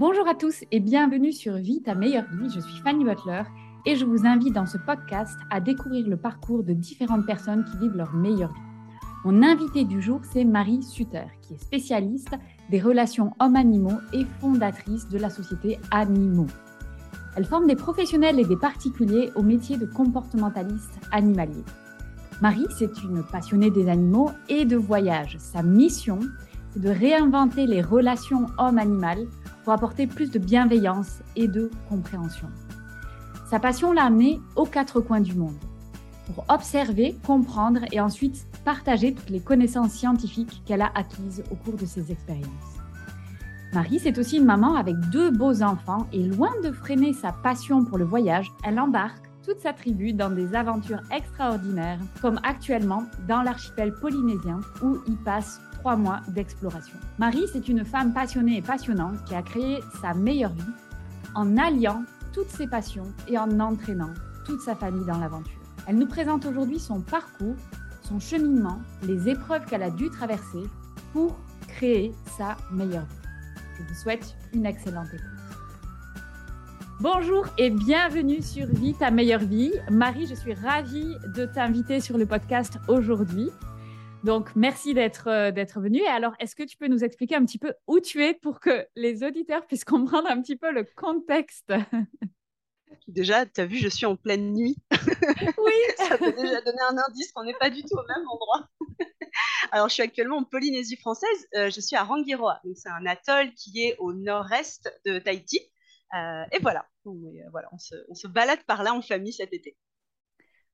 Bonjour à tous et bienvenue sur Vie ta meilleure vie. Je suis Fanny Butler et je vous invite dans ce podcast à découvrir le parcours de différentes personnes qui vivent leur meilleure vie. Mon invité du jour, c'est Marie Sutter, qui est spécialiste des relations hommes-animaux et fondatrice de la société Animaux. Elle forme des professionnels et des particuliers au métier de comportementaliste animalier. Marie, c'est une passionnée des animaux et de voyage. Sa mission, c'est de réinventer les relations homme-animal pour apporter plus de bienveillance et de compréhension. Sa passion l'a amenée aux quatre coins du monde pour observer, comprendre et ensuite partager toutes les connaissances scientifiques qu'elle a acquises au cours de ses expériences. Marie, c'est aussi une maman avec deux beaux enfants et loin de freiner sa passion pour le voyage, elle embarque toute sa tribu dans des aventures extraordinaires, comme actuellement dans l'archipel polynésien où il passe trois mois d'exploration. Marie, c'est une femme passionnée et passionnante qui a créé sa meilleure vie en alliant toutes ses passions et en entraînant toute sa famille dans l'aventure. Elle nous présente aujourd'hui son parcours, son cheminement, les épreuves qu'elle a dû traverser pour créer sa meilleure vie. Je vous souhaite une excellente écoute. Bonjour et bienvenue sur Vie ta meilleure vie. Marie, je suis ravie de t'inviter sur le podcast aujourd'hui. Donc, merci d'être euh, d'être venu. Et alors, est-ce que tu peux nous expliquer un petit peu où tu es pour que les auditeurs puissent comprendre un petit peu le contexte? Déjà, tu as vu, je suis en pleine nuit. Oui. Ça peut déjà donner un indice qu'on n'est pas du tout au même endroit. Alors, je suis actuellement en Polynésie française. Euh, je suis à Rangiroa. Donc, c'est un atoll qui est au nord-est de Tahiti. Euh, et voilà. voilà on se, on, se, balade par là en famille cet été.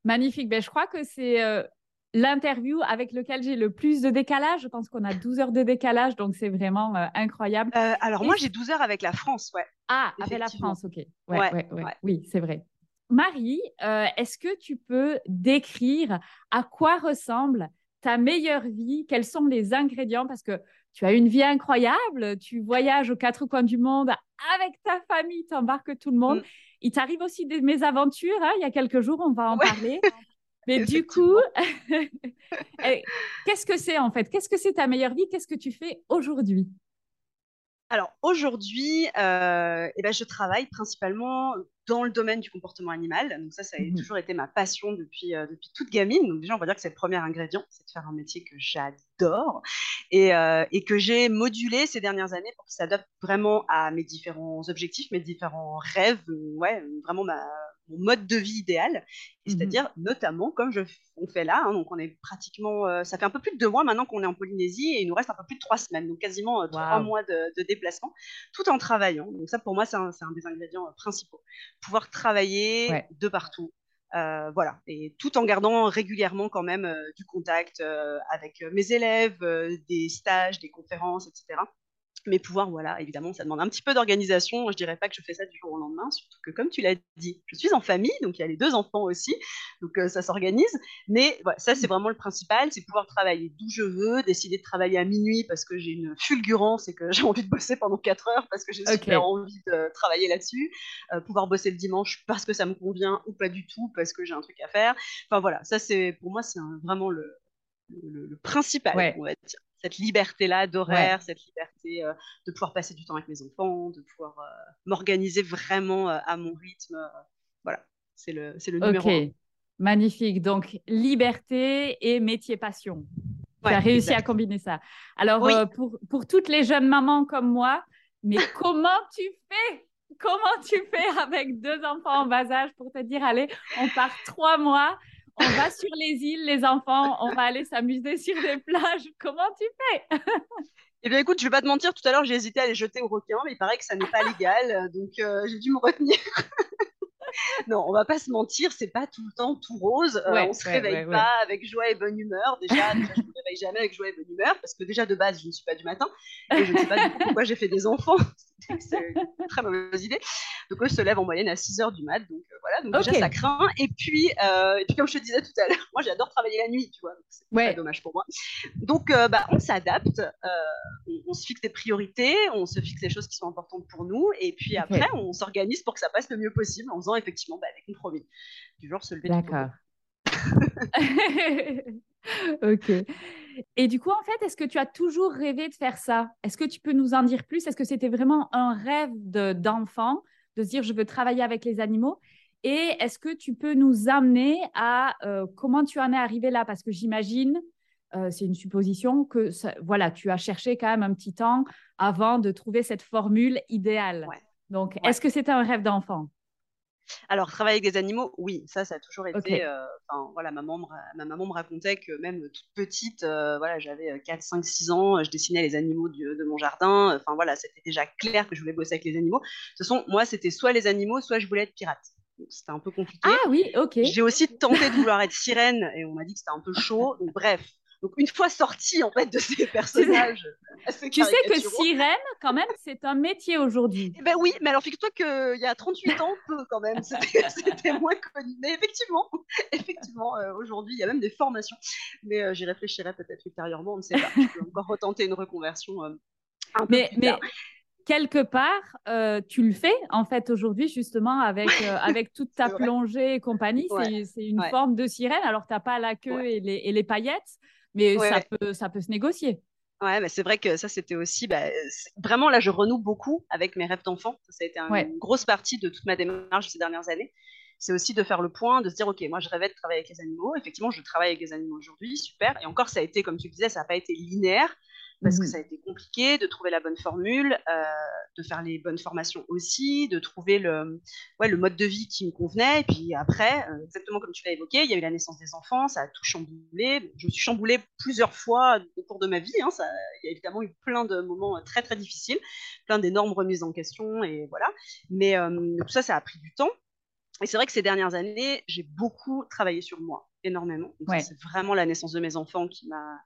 Magnifique. Ben, je crois que c'est l'interview avec lequel j'ai le plus de décalage. Je pense qu'on a 12 heures de décalage, donc c'est vraiment euh, incroyable. Euh, alors moi, j'ai 12 heures avec la France, ouais. Ah, avec la France, ok. Ouais, ouais, ouais, Oui, c'est vrai. Marie, euh, est-ce que tu peux décrire à quoi ressemble ta meilleure vie? Quels sont les ingrédients? Parce que tu as une vie incroyable, tu voyages aux quatre coins du monde avec ta famille, tu embarques tout le monde. Mm. Il t'arrive aussi des mésaventures, hein, il y a quelques jours, on va en parler. Mais du coup, qu'est-ce que c'est en fait? Qu'est-ce que c'est ta meilleure vie? Qu'est-ce que tu fais aujourd'hui? Alors aujourd'hui, euh, eh ben, je travaille principalement dans le domaine du comportement animal. Donc ça, ça a mmh toujours été ma passion depuis, euh, depuis toute gamine. Donc déjà, on va dire que c'est le premier ingrédient, c'est de faire un métier que j'adore et, euh, et, que j'ai modulé ces dernières années pour que ça s'adapte vraiment à mes différents objectifs, mes différents rêves, ouais, vraiment ma, mon mode de vie idéal, mmh c'est-à-dire notamment comme je, on fait là, hein, donc on est pratiquement, euh, ça fait un peu plus de deux mois maintenant qu'on est en Polynésie et il nous reste un peu plus de trois semaines, donc quasiment euh, trois mois de, déplacement, tout en travaillant. Donc ça pour moi c'est un, des ingrédients euh, principaux, pouvoir travailler de partout. voilà, et tout en gardant régulièrement quand même du contact avec mes élèves, des stages, des conférences, etc mais pouvoir, voilà, évidemment, ça demande un petit peu d'organisation. Je dirais pas que je fais ça du jour au lendemain, surtout que, comme tu l'as dit, je suis en famille, donc il y a les deux enfants aussi, donc euh, ça s'organise. Mais voilà, ça, c'est vraiment le principal, c'est pouvoir travailler d'où je veux, décider de travailler à minuit parce que j'ai une fulgurance et que j'ai envie de bosser pendant 4 heures parce que j'ai super envie de travailler là-dessus. Euh, pouvoir bosser le dimanche parce que ça me convient ou pas du tout parce que j'ai un truc à faire. Enfin voilà, ça, c'est pour moi, c'est vraiment le, le, principal, on va dire cette liberté-là d'horaire, cette liberté euh, de pouvoir passer du temps avec mes enfants, de pouvoir euh, m'organiser vraiment euh, à mon rythme. voilà, c'est le, c'est le numéro Ok, magnifique. Donc, liberté et métier passion. tu as réussi à combiner ça. Alors, pour, pour toutes les jeunes mamans comme moi, mais comment tu fais? Comment tu fais avec deux enfants en bas âge pour te dire, allez, on part trois mois on va sur les îles, les enfants, on va aller s'amuser sur les plages. Comment tu fais? Eh bien, écoute, je vais pas te mentir, tout à l'heure, j'ai hésité à les jeter au requin, mais il paraît que ça n'est pas légal, donc euh, j'ai dû me retenir. non, on va pas se mentir, c'est pas tout le temps tout rose. Euh, on se réveille pas avec joie et bonne humeur. Déjà, je me réveille jamais avec joie et bonne humeur parce que déjà de base, je ne suis pas du matin et je ne sais pas du pourquoi j'ai fait des enfants. c'est une très mauvaise idée. Donc, eux se lèvent en moyenne à 6 heures du mat. Donc, euh, voilà, donc déjà, ça craint. Et puis, euh, et puis, comme je te disais tout à l'heure, moi, j'adore travailler la nuit, tu vois. C'est ouais. dommage pour moi. Donc, bah, on s'adapte, on, se fixe des priorités, on se fixe des choses qui sont importantes pour nous. Et puis après, on s'organise pour que ça passe le mieux possible en faisant effectivement bah, des compromis. Du genre se lever D'accord. ok. Et du coup, en fait, est-ce que tu as toujours rêvé de faire ça? Est-ce que tu peux nous en dire plus? Est-ce que c'était vraiment un rêve d'enfant de, se dire je veux travailler avec les animaux? Et est-ce que tu peux nous amener à euh, comment tu en es arrivé là? Parce que j'imagine, euh, c'est une supposition, que voilà, tu as cherché quand même un petit temps avant de trouver cette formule idéale. Donc, est-ce que c'était un rêve d'enfant? Alors, travailler avec des animaux, oui, ça, ça a toujours été. Euh, voilà, ma maman, me, ma maman me racontait que même toute petite, euh, voilà, j'avais 4, 5, 6 ans, je dessinais les animaux de mon jardin. Enfin, voilà, c'était déjà clair que je voulais bosser avec les animaux. De toute façon, moi, c'était soit les animaux, soit je voulais être pirate. C'était un peu compliqué. Ah oui, ok. J'ai aussi tenté de vouloir être sirène et on m'a dit que c'était un peu chaud. Donc, bref, donc une fois sorti en fait de ces personnages, tu sais que sirène quand même c'est un métier aujourd'hui. Eh ben oui, mais alors figure-toi qu'il y a 38 ans peu quand même, c'était moins connu. Mais effectivement, effectivement euh, aujourd'hui il y a même des formations. Mais euh, j'y réfléchirai peut-être ultérieurement, on ne sait pas. Je peux encore retenter une reconversion. Euh, un peu mais, plus mais quelque part, tu le fais en fait aujourd'hui justement avec, avec toute ta plongée et compagnie. c'est une forme de sirène. Alors, tu n'as pas la queue et, les, et, les, paillettes, mais ça, Peut, ça peut se négocier. Ouais, mais c'est vrai que ça, c'était aussi. Bah, vraiment, là, je renoue beaucoup avec mes rêves d'enfant. Ça, a été une grosse partie de toute ma démarche ces dernières années. C'est aussi de faire le point, de se dire, OK, moi, je rêvais de travailler avec les animaux. Effectivement, je travaille avec les animaux aujourd'hui, super. Et encore, ça a été, comme tu disais, ça n'a pas été linéaire parce que mmh ça a été compliqué de trouver la bonne formule, euh, de faire les bonnes formations aussi, de trouver le, ouais, le mode de vie qui me convenait. Et puis après, euh, exactement comme tu l'as évoqué, il y a eu la naissance des enfants, ça a tout chamboulé. Je me suis chamboulée plusieurs fois au cours de ma vie. Hein, ça, il y a évidemment eu plein de moments très très difficiles, plein d'énormes remises en question et voilà. Mais euh, tout ça, ça a pris du temps. Et c'est vrai que ces dernières années, j'ai beaucoup travaillé sur moi, énormément. C'est vraiment la naissance de mes enfants qui m'a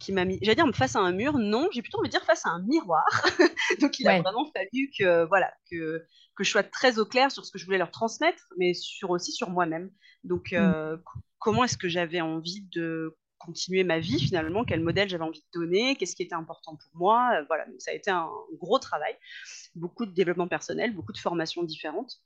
qui m'a mis, j'allais dire face à un mur, non, j'ai plutôt envie de dire face à un miroir. Donc il a vraiment fallu que, voilà, que, que je sois très au clair sur ce que je voulais leur transmettre, mais sur, aussi sur moi-même. Donc euh, mm. comment est-ce que j'avais envie de continuer ma vie finalement, quel modèle j'avais envie de donner, qu'est-ce qui était important pour moi? Euh, voilà, donc ça a été un gros travail, beaucoup de développement personnel, beaucoup de formations différentes.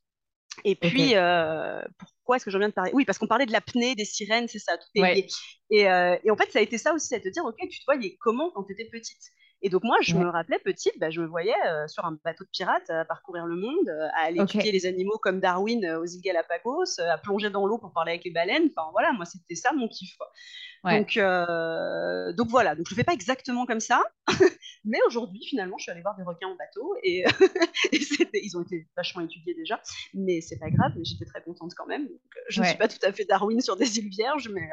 Et puis, euh, pourquoi est-ce que je viens de parler? Oui, parce qu'on parlait de l'apnée, des sirènes, c'est ça, tout est lié. Et, euh, et, en fait, ça a été ça aussi, à te dire, ok, tu te voyais comment quand tu étais petite? Et donc moi, je me rappelais petite, bah, je me voyais euh, sur un bateau de pirate à parcourir le monde, à aller étudier les animaux comme Darwin aux îles Galapagos, à plonger dans l'eau pour parler avec les baleines. Enfin voilà, moi c'était ça mon kiff. Donc, donc voilà, donc je le fais pas exactement comme ça, mais aujourd'hui finalement, je suis allée voir des requins en bateau et, ils ont été vachement étudiés déjà, mais c'est pas grave, mais j'étais très contente quand même. je ne suis pas tout à fait Darwin sur des îles vierges, mais,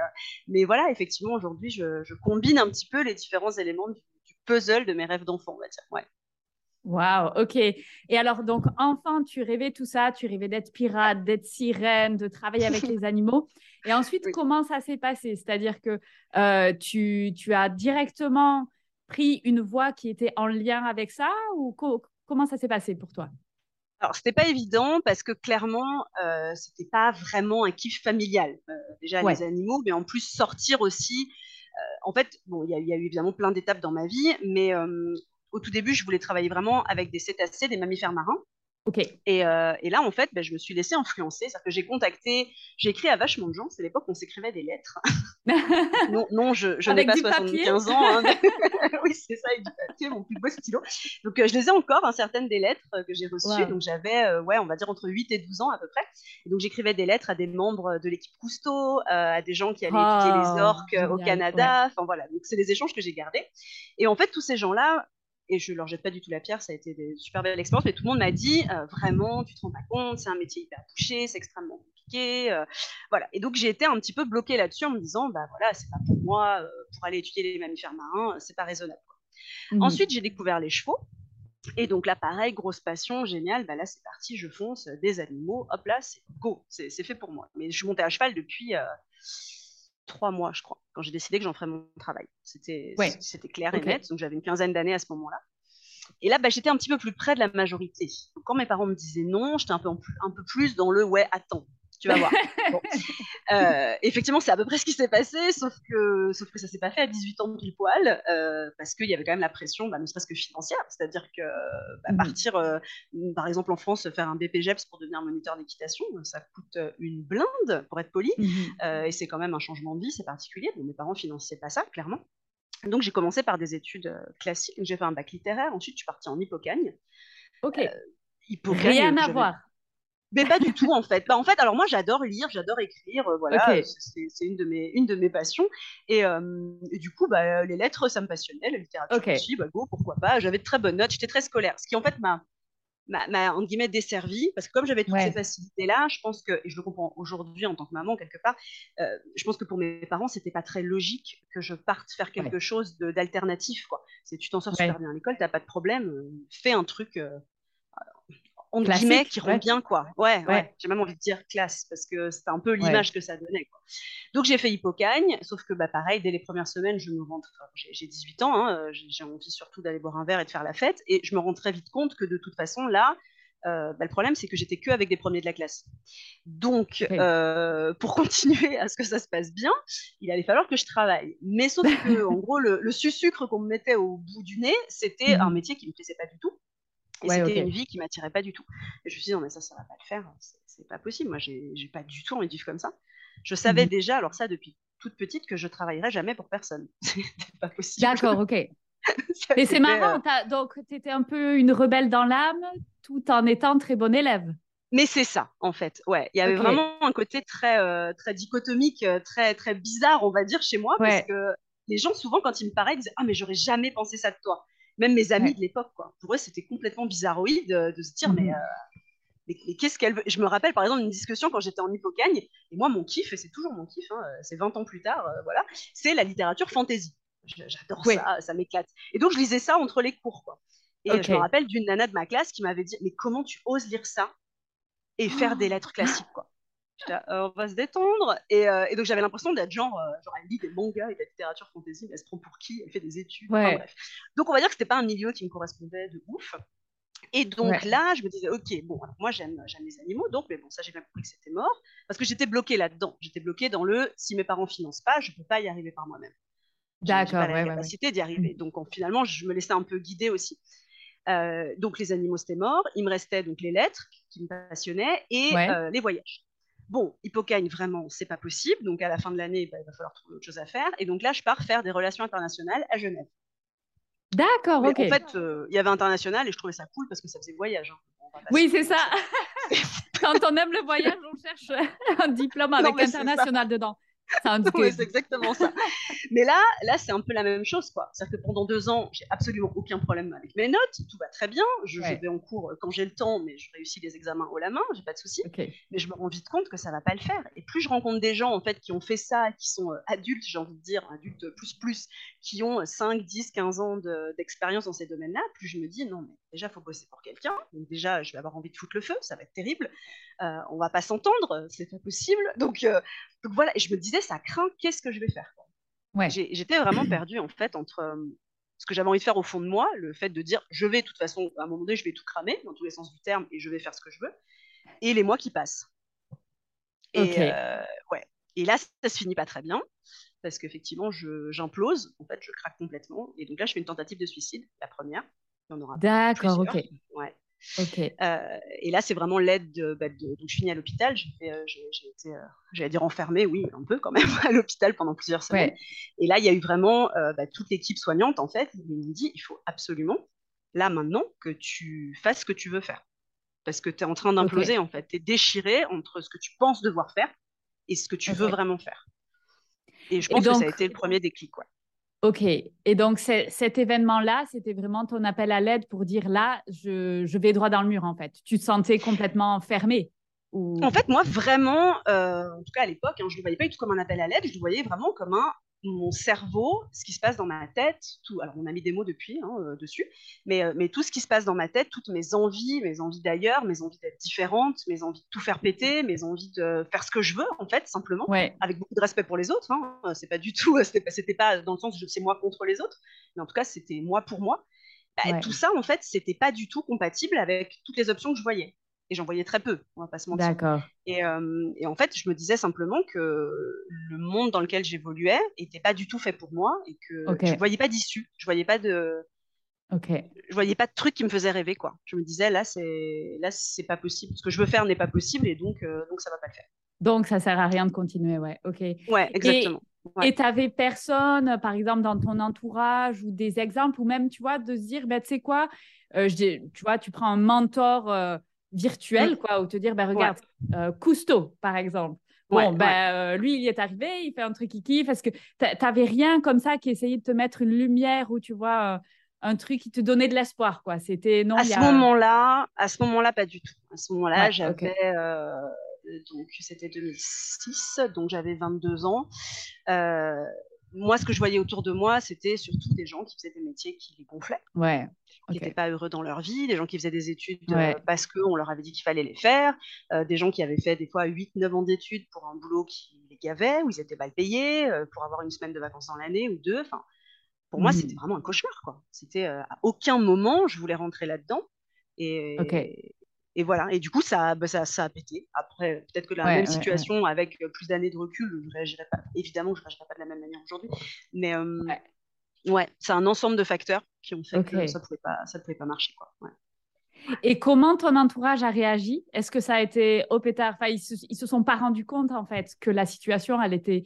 mais voilà, effectivement aujourd'hui, je, je, combine un petit peu les différents éléments du, puzzle de mes rêves d'enfant, on va dire. Ouais. Waouh, ok. Et alors, donc, enfin, tu rêvais tout ça, tu rêvais d'être pirate, d'être sirène, de travailler avec les animaux. Et ensuite, comment ça s'est passé? C'est-à-dire que euh, tu, tu, as directement pris une voie qui était en lien avec ça ou comment ça s'est passé pour toi? Alors, c'était pas évident parce que clairement, euh, c'était pas vraiment un kiff familial. Euh, déjà, les animaux, mais en plus, sortir aussi en fait, bon, il y, a eu évidemment plein d'étapes dans ma vie, mais euh, au tout début, je voulais travailler vraiment avec des cétacés, des mammifères marins. Et, euh, et, là, en fait, ben, je me suis laissée influencer. C'est-à-dire que j'ai contacté, j'ai écrit à vachement de gens. C'est l'époque où on s'écrivait des lettres. non, non, je, je n'ai pas 75 ans. Hein. oui, c'est ça, avec du papier, mon plus beau stylo. Donc, euh, je les ai encore, hein, certaines des lettres euh, que j'ai reçues. Donc, j'avais, ouais, on va dire entre 8 et 12 ans à peu près. Et donc, j'écrivais des lettres à des membres de l'équipe Cousteau, à des gens qui allaient étudier les oh, orques au Canada. Enfin, voilà. Donc, c'est des échanges que j'ai gardés. Et en fait, tous ces gens-là, et je leur jette pas du tout la pierre, ça a été des super belles expériences, mais tout le monde m'a dit euh, vraiment, tu te rends pas compte, c'est un métier hyper touché, c'est extrêmement compliqué, euh, voilà. Et donc j'ai été un petit peu bloquée là-dessus en me disant, bah voilà, c'est pas pour moi, euh, pour aller étudier les mammifères marins, c'est pas raisonnable. Mmh. Ensuite j'ai découvert les chevaux. Et donc là, pareil, grosse passion, génial. Bah là, c'est parti, je fonce, des animaux. Hop là, c'est go, c'est fait pour moi. Mais je montais à cheval depuis trois mois, je crois, quand j'ai décidé que j'en ferais mon travail. C'était c'était clair et net. Donc j'avais une quinzaine d'années à ce moment-là. Et là, bah, j'étais un petit peu plus près de la majorité. Donc, quand mes parents me disaient non, j'étais un peu, un peu plus dans le ouais, attends, tu vas voir. Euh, effectivement, c'est à peu près ce qui s'est passé, sauf que, sauf que ça s'est pas fait à 18 ans pile poil, euh, parce qu'il y avait quand même la pression, bah, ne serait-ce que financière. C'est-à-dire que bah, mmh. partir, euh, par exemple en France, faire un BPGEPS pour devenir moniteur d'équitation, ça coûte une blinde, pour être poli, mmh et c'est quand même un changement de vie, c'est particulier. mes parents finançaient pas ça, clairement. Donc j'ai commencé par des études classiques. J'ai fait un bac littéraire. Ensuite, je suis partie en Hippocagne. Ok. Rien à voir. Mais pas du tout en fait. Bah, en fait, alors moi j'adore lire, j'adore écrire, voilà, c'est une de mes une de mes passions. Et, du coup, bah, les lettres, ça me passionnait, la littérature aussi, bah, go, pourquoi pas. J'avais de très bonnes notes, j'étais très scolaire, ce qui en fait m'a m'a en guillemets desservi parce que comme j'avais toutes ces facilités là je pense que et je le comprends aujourd'hui en tant que maman quelque part euh, je pense que pour mes parents c'était pas très logique que je parte faire quelque chose d'alternatif quoi c'est tu t'en sors super bien à l'école t'as pas de problème euh, fais un truc euh, en guillemets qui rend bien quoi. Ouais, ouais. j'ai même envie de dire classe parce que c'était un peu l'image que ça donnait quoi. Donc j'ai fait Hippocagne, sauf que bah pareil dès les premières semaines je me rends, j'ai 18 ans, hein, euh, j'ai envie surtout d'aller boire un verre et de faire la fête et je me rends très vite compte que de toute façon là euh, bah, le problème, c'est que j'étais que avec des premiers de la classe. Donc, euh, pour continuer à ce que ça se passe bien, il allait falloir que je travaille. Mais sauf que, en gros, le, le sucre qu'on me mettait au bout du nez, c'était mmh un métier qui me plaisait pas du tout. Et c'était une vie qui m'attirait pas du tout. Et je me suis dit, non, mais ça, ça va pas le faire. C'est pas possible. Moi, j'ai pas du tout envie de vivre comme ça. Je savais mmh déjà, alors ça, depuis toute petite, que je travaillerais jamais pour personne. C'était pas possible. D'accord, ok. Mais c'est marrant. Euh, donc, tu étais un peu une rebelle dans l'âme, tout en étant très bon élève. Mais c'est ça, en fait. Ouais, il y avait vraiment un côté très, euh, très dichotomique, euh, très, très bizarre, on va dire, chez moi, parce que les gens, souvent, quand ils me parlaient, ils disaient Ah, mais j'aurais jamais pensé ça de toi même mes amis de l'époque, quoi. Pour eux, c'était complètement bizarroïde de, se dire, mhm. euh, mais, qu'est-ce qu'elle veut? Je me rappelle, par exemple, une discussion quand j'étais en hippocagne, et moi, mon kiff, et c'est toujours mon kiff, hein, c'est 20 ans plus tard, euh, voilà, c'est la littérature fantasy. J'adore ça, ça m'éclate. Et donc, je lisais ça entre les cours, quoi. Et je me rappelle d'une nana de ma classe qui m'avait dit, mais comment tu oses lire ça et faire des lettres classiques, quoi? Euh, on va se détendre. Et, euh, donc, j'avais l'impression d'être genre, euh, genre, elle lit des mangas et de la littérature fantasy, mais elle se prend pour qui? Elle fait des études. bref. Donc, on va dire que c'était pas un milieu qui me correspondait de ouf. Et donc là, je me disais, ok, bon, moi j'aime, j'aime les animaux, donc, mais bon, ça j'ai bien compris que c'était mort, parce que j'étais bloquée là-dedans. J'étais bloquée dans le, si mes parents financent pas, je peux pas y arriver par moi-même. D'accord. J'ai pas la capacité d'y arriver. Mm. Donc finalement, je me laissais un peu guider aussi. donc les animaux c'était mort. Il me restait donc les lettres qui me passionnaient et les voyages. Bon, Hippocagne, vraiment, c'est pas possible. Donc, à la fin de l'année, bah, il va falloir trouver autre chose à faire. Et donc là, je pars faire des relations internationales à Genève. D'accord, ok. En fait, euh, il y avait international et je trouvais ça cool parce que ça faisait voyage. Hein. Oui, c'est ça. Quand on aime le voyage, on cherche un diplôme avec international dedans. c'est exactement ça. Mais là, là c'est un peu la même chose. quoi. C'est-à-dire que pendant deux ans, j'ai absolument aucun problème avec mes notes. Tout va très bien. Je, vais en cours euh, quand j'ai le temps, mais je réussis les examens haut la main. J'ai pas de souci. Mais je me rends vite compte que ça va pas le faire. Et plus je rencontre des gens en fait qui ont fait ça, qui sont euh, adultes, j'ai envie de dire, adultes plus plus, qui ont 5, 10, 15 ans d'expérience dans ces domaines-là, plus je me dis non, mais déjà, il faut bosser pour quelqu'un. Donc déjà, je vais avoir envie de foutre le feu. Ça va être terrible. Euh, on va pas s'entendre. C'est pas possible. Donc, donc voilà, et je me disais, ça craint, qu'est-ce que je vais faire ouais. J'étais vraiment perdue en fait entre euh, ce que j'avais envie de faire au fond de moi, le fait de dire, je vais de toute façon, à un moment donné, je vais tout cramer dans tous les sens du terme et je vais faire ce que je veux, et les mois qui passent. Et, euh, ouais. et là, ça se finit pas très bien parce qu'effectivement, j'implose, en fait, je craque complètement. Et donc là, je fais une tentative de suicide, la première. D'accord, ok. Ouais. Euh, et là, c'est vraiment l'aide de, bah, Donc, je finis à l'hôpital. J'ai, euh, été, euh, j'allais dire enfermée, oui, un peu quand même, à l'hôpital pendant plusieurs semaines. Et là, il y a eu vraiment bah, toute l'équipe soignante, en fait. Ils m'ont dit il faut absolument, là, maintenant, que tu fasses ce que tu veux faire. Parce que tu es en train d'imploser, en fait. Tu es déchiré entre ce que tu penses devoir faire et ce que tu veux vraiment faire. Et je pense que ça a été le premier déclic. quoi Ok. Et donc, cet événement-là, c'était vraiment ton appel à l'aide pour dire là, je, vais droit dans le mur, en fait. Tu te sentais complètement fermé En fait, moi, vraiment, euh, en tout cas à l'époque, hein, je ne le voyais pas du tout comme un appel à l'aide, je le voyais vraiment comme un mon cerveau, ce qui se passe dans ma tête, tout, alors on a mis des mots depuis hein, euh, dessus, mais, euh, mais tout ce qui se passe dans ma tête, toutes mes envies, mes envies d'ailleurs, mes envies d'être différente, mes envies de tout faire péter, mes envies de faire ce que je veux en fait, simplement, avec beaucoup de respect pour les autres. Hein, euh, c'est pas du tout, c'était pas, pas dans le sens c'est moi contre les autres, mais en tout cas c'était moi pour moi. Bah, tout ça en fait, c'était pas du tout compatible avec toutes les options que je voyais et j'en voyais très peu, on va pas se mentir. D'accord. Et, euh, et, en fait, je me disais simplement que le monde dans lequel j'évoluais n'était pas du tout fait pour moi et que je ne voyais pas d'issue, je voyais pas de, Ok. je voyais pas de truc qui me faisait rêver quoi. Je me disais là c'est là c'est pas possible, ce que je veux faire n'est pas possible et donc euh, donc ça va pas le faire. Donc ça sert à rien de continuer, ouais. Ok. Ouais, exactement. Et tu n'avais personne, par exemple, dans ton entourage ou des exemples, ou même, tu vois, de se dire, ben, tu sais quoi, euh, tu vois, tu prends un mentor euh, virtuel, mm. quoi, ou te dire, ben, regarde, euh, Cousteau, par exemple. Bon, ben, lui, il y est arrivé, il fait un truc qui kiffe. Est-ce que tu n'avais rien comme ça qui essayait de te mettre une lumière ou, tu vois, un truc qui te donnait de l'espoir, quoi C'était non. À ce moment-là, à ce moment-là, pas du tout. À ce moment-là, j'avais donc c'était 2006, donc j'avais 22 ans. Euh, moi, ce que je voyais autour de moi, c'était surtout des gens qui faisaient des métiers qui les gonflaient, ouais. qui n'étaient pas heureux dans leur vie, des gens qui faisaient des études euh, parce qu'on leur avait dit qu'il fallait les faire, euh, des gens qui avaient fait des fois 8-9 ans d'études pour un boulot qui les gavait, où ils étaient mal payés, pour avoir une semaine de vacances dans l'année ou deux. Enfin, pour moi, c'était hmm. vraiment un cauchemar. Quoi. C'était à aucun moment je voulais rentrer là-dedans. Et, et voilà. Et du coup, ça, bah, ça, ça, a pété. Après, peut-être que la même situation, avec plus d'années de recul, je ne réagirais pas. Évidemment, je ne réagirais pas de la même manière aujourd'hui. Mais ouais, c'est un ensemble de facteurs qui ont fait que ça ne pouvait, pas, ça pouvait pas marcher. Quoi. Et comment ton entourage a réagi? Est-ce que ça a été au pétard? Enfin, ils, se, ils se sont pas rendus compte, en fait, que la situation, elle était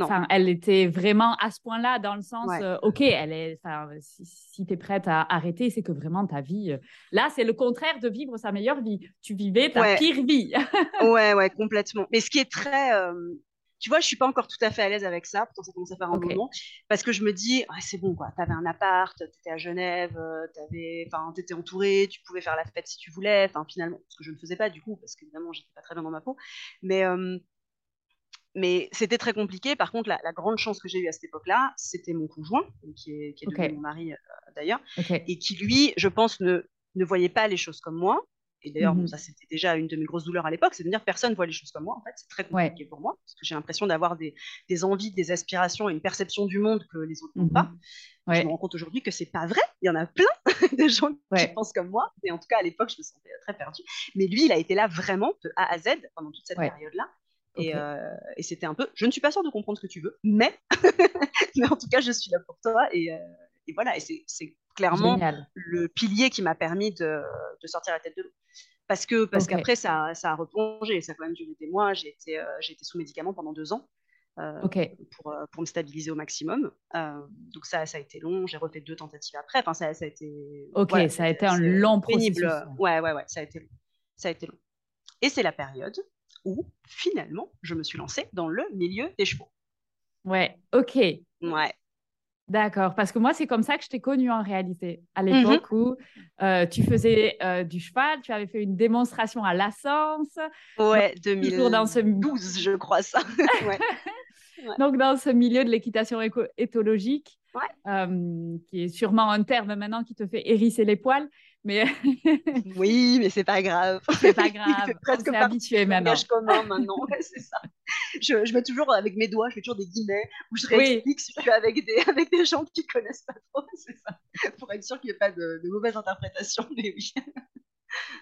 Enfin, elle était vraiment à ce point-là, dans le sens, euh, ok, elle est, si, tu es prête à arrêter, c'est que vraiment ta vie. Euh, là, c'est le contraire de vivre sa meilleure vie. Tu vivais ta pire vie. ouais, ouais, complètement. Mais ce qui est très. Euh, tu vois, je suis pas encore tout à fait à l'aise avec ça, pourtant ça commence à faire un moment, parce que je me dis, c'est bon, quoi, tu avais un appart, tu étais à Genève, tu étais entouré, tu pouvais faire la fête si tu voulais, enfin, finalement, ce que je ne faisais pas du coup, parce qu'évidemment, j'étais pas très bien dans ma peau, mais mais c'était très compliqué. Par contre, la, grande chance que j'ai eue à cette époque-là, c'était mon conjoint, qui est, qui est devenu mon mari euh, d'ailleurs, et qui, lui, je pense, ne, ne voyait pas les choses comme moi. Et d'ailleurs, mhm. ça, c'était déjà une de mes grosses douleurs à l'époque, c'est de dire personne ne voit les choses comme moi. En fait, c'est très compliqué pour moi, parce que j'ai l'impression d'avoir des, des, envies, des aspirations et une perception du monde que les autres n'ont pas. Mhm. Je me rends compte aujourd'hui que c'est pas vrai. Il y en a plein de gens qui pensent comme moi. Et en tout cas, à l'époque, je me sentais très perdue. Mais lui, il a été là vraiment de A à Z pendant toute cette période-là. Euh, et, c'était un peu, je ne suis pas sûre de comprendre ce que tu veux, mais, mais en tout cas, je suis là pour toi. Et, euh, voilà, et c'est clairement le pilier qui m'a permis de, de, sortir la tête de l'eau. Parce que parce qu'après, ça, ça, a replongé, ça a quand même duré des mois. J'ai été, euh, été sous médicaments pendant deux ans. pour, pour, me stabiliser au maximum. donc ça, ça a été long. J'ai refait deux tentatives après. Enfin, ça, ça a été. Ok, ça a été un long processus. Ouais, ouais, ouais, ça a été long. Ça a été long. Et c'est la période où finalement je me suis lancée dans le milieu des chevaux. Ouais, ok. Ouais. D'accord, parce que moi, c'est comme ça que je t'ai connue en réalité, à l'époque mhm. où euh, tu faisais euh, du cheval, tu avais fait une démonstration à l'Assens. Ouais, 2012, je crois ça. Donc, dans ce milieu de l'équitation éthologique, euh, qui est sûrement un terme maintenant qui te fait hérisser les poils. Mais oui, mais c'est pas grave. C'est pas grave. presque pas habitué maintenant. commun maintenant, c'est ça. Je, je, mets toujours avec mes doigts, je fais toujours des guillemets où je réexplique si je suis avec des, avec des gens qui connaissent pas trop, c'est ça. Pour être sûr qu'il n'y ait pas de, de mauvaise interprétation, mais oui.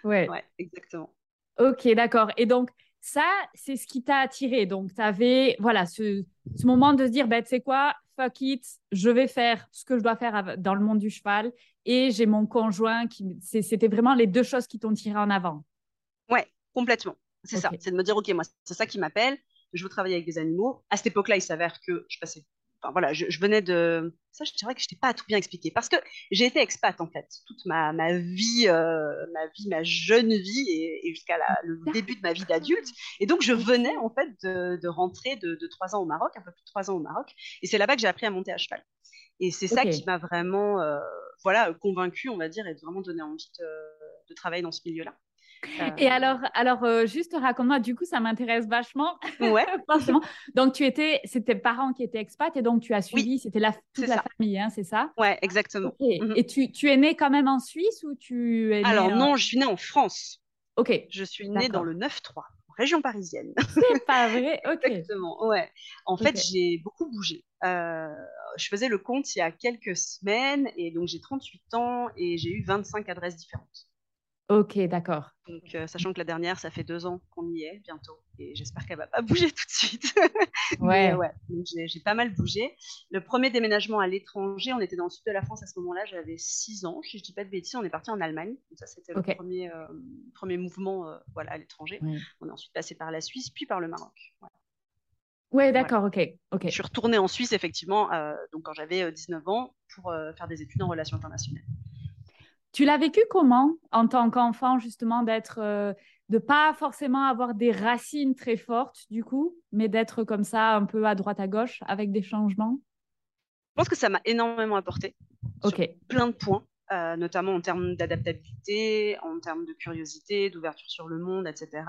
Ouais. ouais, exactement. Ok, d'accord. Et donc, ça, c'est ce qui t'a attiré. Donc, tu avais voilà, ce, ce, moment de se dire, ben, tu sais quoi, fuck it, je vais faire ce que je dois faire dans le monde du cheval et j'ai mon conjoint qui. C'était vraiment les deux choses qui t'ont tiré en avant. Ouais, complètement. C'est ça. C'est de me dire, OK, moi, c'est ça qui m'appelle. Je veux travailler avec des animaux. À cette époque-là, il s'avère que je passais voilà, je, venais de. Ça, je dirais que je t'ai pas tout bien expliqué. Parce que j'ai été expat, en fait, toute ma, ma vie, euh, ma vie, ma jeune vie et, jusqu'à le début de ma vie d'adulte. Et donc, je venais, en fait, de, de rentrer de, trois ans au Maroc, un peu plus de trois ans au Maroc. Et c'est là-bas que j'ai appris à monter à cheval. Et c'est ça qui m'a vraiment, euh, voilà, convaincue, on va dire, et vraiment donné envie de, de travailler dans ce milieu-là. Et alors, alors euh, juste raconte-moi, du coup, ça m'intéresse vachement. Ouais. Forcément. Donc, tu étais, c'était tes parents qui étaient expats et donc tu as suivi, c'était la, toute la famille, hein, c'est ça? Ouais, exactement. Mhm. Et tu, tu, es né quand même en Suisse ou tu es Alors, non, je suis née en France. Ok. Je suis née dans le 9-3, région parisienne. C'est pas vrai Ok. Exactement, ouais. En fait, j'ai beaucoup bougé. Euh, je faisais le compte il y a quelques semaines et donc j'ai 38 ans et j'ai eu 25 adresses différentes. Ok, d'accord. Donc, euh, sachant que la dernière, ça fait deux ans qu'on y est bientôt, et j'espère qu'elle va pas bouger tout de suite. ouais. ouais. j'ai pas mal bougé. Le premier déménagement à l'étranger, on était dans le sud de la France à ce moment-là, j'avais six ans, si je dis pas de bêtises, on est parti en Allemagne. Donc ça, c'était le premier, euh, premier mouvement, euh, voilà, à l'étranger. On est ensuite passé par la Suisse, puis par le Maroc. Ouais, d'accord, ok, ok. Je suis retournée en Suisse, effectivement, donc quand j'avais 19 ans, pour faire des études en relations internationales. Tu l'as vécu comment en tant qu'enfant, justement, d'être de pas forcément avoir des racines très fortes du coup, mais d'être comme ça un peu à droite à gauche avec des changements? Je pense que ça m'a énormément apporté. Ok. plein de points. Euh, notamment en termes d'adaptabilité, en termes de curiosité, d'ouverture sur le monde, etc.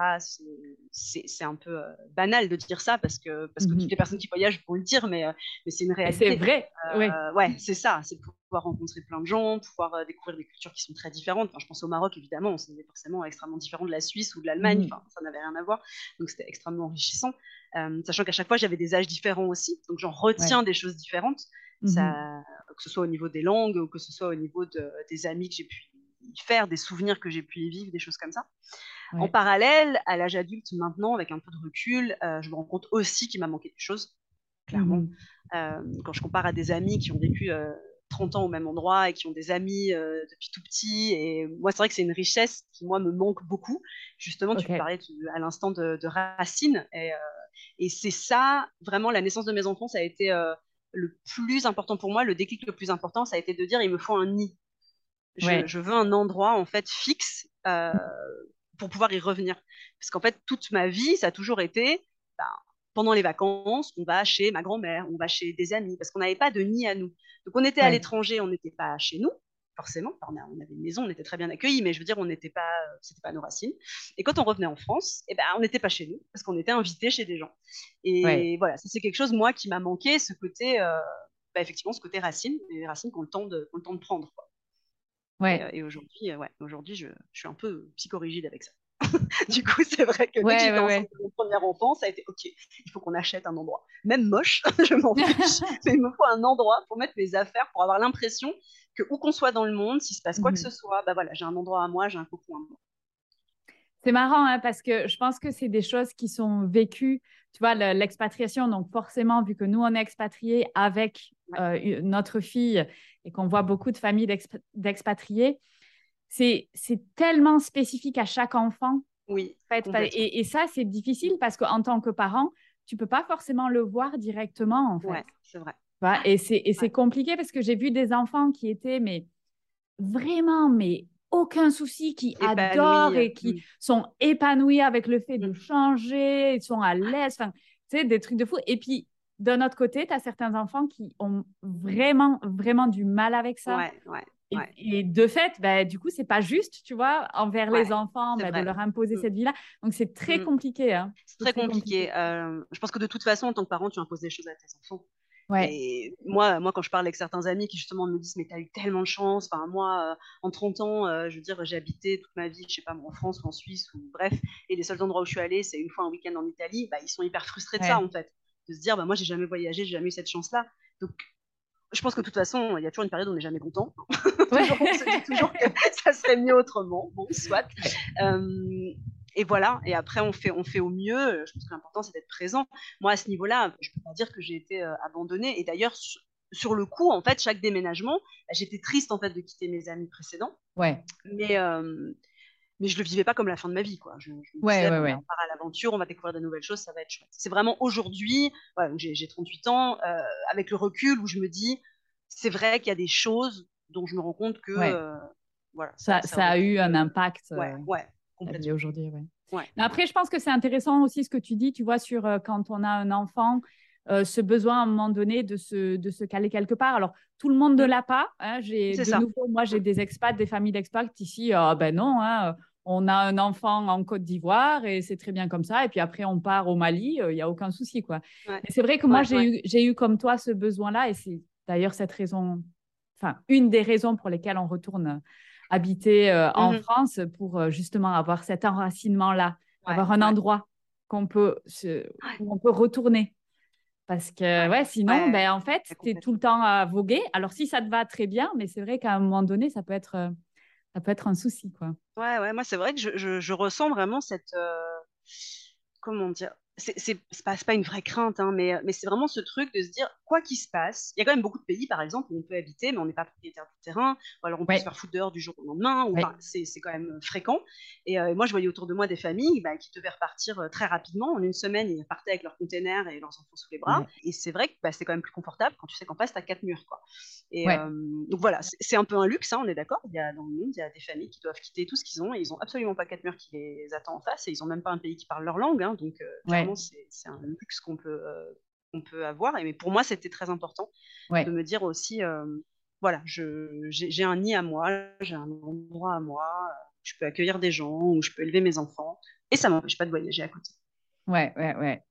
C'est un peu euh, banal de dire ça parce que, parce que toutes les personnes qui voyagent vont le dire, mais, euh, mais c'est une réalité. C'est vrai, oui. Ouais, c'est ça. C'est pouvoir rencontrer plein de gens, pouvoir découvrir des cultures qui sont très différentes. Enfin, je pense au Maroc, évidemment, c'est forcément extrêmement différent de la Suisse ou de l'Allemagne. Mhm. Enfin, ça n'avait rien à voir. Donc, c'était extrêmement enrichissant. sachant qu'à chaque fois, j'avais des âges différents aussi. Donc, j'en retiens des choses différentes. Ça, mhm. que ce soit au niveau des langues ou que ce soit au niveau de, des amis que j'ai pu y faire, des souvenirs que j'ai pu y vivre, des choses comme ça. En parallèle, à l'âge adulte maintenant, avec un peu de recul, euh, je me rends compte aussi qu'il m'a manqué des choses, clairement. Euh, quand je compare à des amis qui ont vécu 30 euh, ans au même endroit et qui ont des amis depuis tout petit, et moi, c'est vrai que c'est une richesse qui, moi, me manque beaucoup. Justement, tu parlais à l'instant de, de racines, et, et c'est ça, vraiment, la naissance de mes enfants, ça a été le plus important pour moi, le déclic le plus important, ça a été de dire il me faut un nid. Je, veux un endroit en fait fixe euh, pour pouvoir y revenir. Parce qu'en fait, toute ma vie, ça a toujours été ben, pendant les vacances, on va chez ma grand-mère, on va chez des amis, parce qu'on n'avait pas de nid à nous. Donc on était à l'étranger, on n'était pas chez nous forcément. on avait une maison, on était très bien accueillis, mais je veux dire, on n'était pas, c'était pas nos racines. Et quand on revenait en France, eh ben, on n'était pas chez nous parce qu'on était invité chez des gens. Et voilà, ça c'est quelque chose moi qui m'a manqué, ce côté, euh, bah, effectivement, ce côté racine, les racines qu'on le temps de, le temps de prendre. Ouais. Et, euh, aujourd'hui, euh, ouais, aujourd'hui, je, je, suis un peu psychorigide avec ça. du coup, c'est vrai que dès que ouais, mon premier enfant, ça a été OK, il faut qu'on achète un endroit. Même moche, je m'en fiche, mais il me faut un endroit pour mettre mes affaires, pour avoir l'impression que où qu'on soit dans le monde, s'il se passe quoi que mhm. ce soit, bah voilà, j'ai un endroit à moi, j'ai un cocon à moi. C'est marrant hein, parce que je pense que c'est des choses qui sont vécues, tu vois, l'expatriation. Donc forcément, vu que nous, on est expatriés avec euh, notre fille et qu'on voit beaucoup de familles d'expatriés, c'est tellement spécifique à chaque enfant. Oui. et, et, ça, c'est difficile parce qu'en tant que parent, tu peux pas forcément le voir directement, en fait. Ouais, c'est vrai. Et c'est compliqué parce que j'ai vu des enfants qui étaient, mais vraiment, mais aucun souci, qui adorent et qui mm. sont épanouis avec le fait de mm. changer, ils sont à l'aise, enfin, tu sais, des trucs de fou. Et puis, d'un autre côté, tu as certains enfants qui ont vraiment, vraiment du mal avec ça. Ouais, ouais. Et, de fait, bah, du coup, c'est pas juste, tu vois, envers les enfants, bah, de leur imposer mm. cette vie-là. Donc, c'est très compliqué. Hein. C'est très, compliqué. Euh, je pense que de toute façon, en tant que parent, tu imposes des choses à tes enfants. Et moi, moi, quand je parle avec certains amis qui justement me disent, mais tu as eu tellement de chance. Enfin, moi, euh, en 30 ans, euh, je veux dire, j'ai habité toute ma vie, je sais pas, en France ou en Suisse, ou bref. Et les seuls endroits où je suis allée, c'est une fois un week-end en Italie. Bah, ils sont hyper frustrés de ça, en fait. De se dire, bah, moi, j'ai jamais voyagé, j'ai jamais eu cette chance-là. Donc, je pense que de toute façon, il y a toujours une période où on n'est jamais content. toujours, on se dit toujours que ça serait mieux autrement. Bon, soit. Euh, et voilà, et après on fait, on fait au mieux. Je pense que l'important c'est d'être présent. Moi à ce niveau-là, je peux pas dire que j'ai été euh, abandonnée. Et d'ailleurs, sur, le coup, en fait, chaque déménagement, bah, j'étais triste en fait de quitter mes amis précédents. Ouais. Mais euh, mais je le vivais pas comme la fin de ma vie, quoi. Je, je ouais, ouais, ouais. on part à l'aventure, on va découvrir de nouvelles choses, ça va être chouette. C'est vraiment aujourd'hui, j'ai 38 ans, euh, avec le recul où je me dis, c'est vrai qu'il y a des choses dont je me rends compte que voilà, ça, ça, a eu un impact. Ouais, aujourd'hui. Ouais. Après, je pense que c'est intéressant aussi ce que tu dis, tu vois, sur euh, quand on a un enfant, euh, ce besoin à un moment donné de se, de se caler quelque part. Alors, tout le monde ne l'a pas. Hein. J'ai, de nouveau, moi, j'ai des expats, des familles d'expats ici. Ah ben non, hein, on a un enfant en Côte d'Ivoire et c'est très bien comme ça. Et puis après, on part au Mali, il n'y a aucun souci. quoi. c'est vrai que moi, j'ai, eu, j'ai eu comme toi ce besoin-là et c'est d'ailleurs cette raison, enfin, une des raisons pour lesquelles on retourne habiter euh, en mmh France pour euh, justement avoir cet enracinement-là, avoir un endroit qu'on peut, où on peut retourner. Parce que ouais, sinon, Ben, en fait, tu es tout le temps à voguer. Alors, si ça te va très bien, mais c'est vrai qu'à un moment donné, ça peut être, euh, ça peut être un souci. Quoi. Ouais, ouais, moi, c'est vrai que je, je, ressens vraiment cette. comment dire c'est pas, pas une vraie crainte, hein, mais, mais c'est vraiment ce truc de se dire quoi qu'il se passe, il y a quand même beaucoup de pays, par exemple, où on peut habiter, mais on n'est pas propriétaire du terrain, ou alors on peut se faire foutre dehors du jour au lendemain, ou, c'est, quand même fréquent. Et moi, je voyais autour de moi des familles bah, qui devaient repartir très rapidement. En une semaine, ils repartaient avec leurs containers et leurs enfants sous les bras. Et c'est vrai que bah, c'est quand même plus confortable quand tu sais qu'en face, tu as quatre murs. Quoi. Et donc voilà, c'est, un peu un luxe, hein, on est d'accord. Il y a, dans le monde, il y a des familles qui doivent quitter tout ce qu'ils ont et ils n'ont absolument pas quatre murs qui les attendent en face et ils n'ont même pas un pays qui parle leur langue. Hein, donc, vraiment, c'est, un luxe qu'on peut, qu'on peut avoir. Et, mais pour moi, c'était très important de me dire aussi, euh, voilà, j'ai un nid à moi, j'ai un endroit à moi, je peux accueillir des gens, ou je peux élever mes enfants, et ça m'empêche pas de voyager à côté. Ouais, ouais, ouais.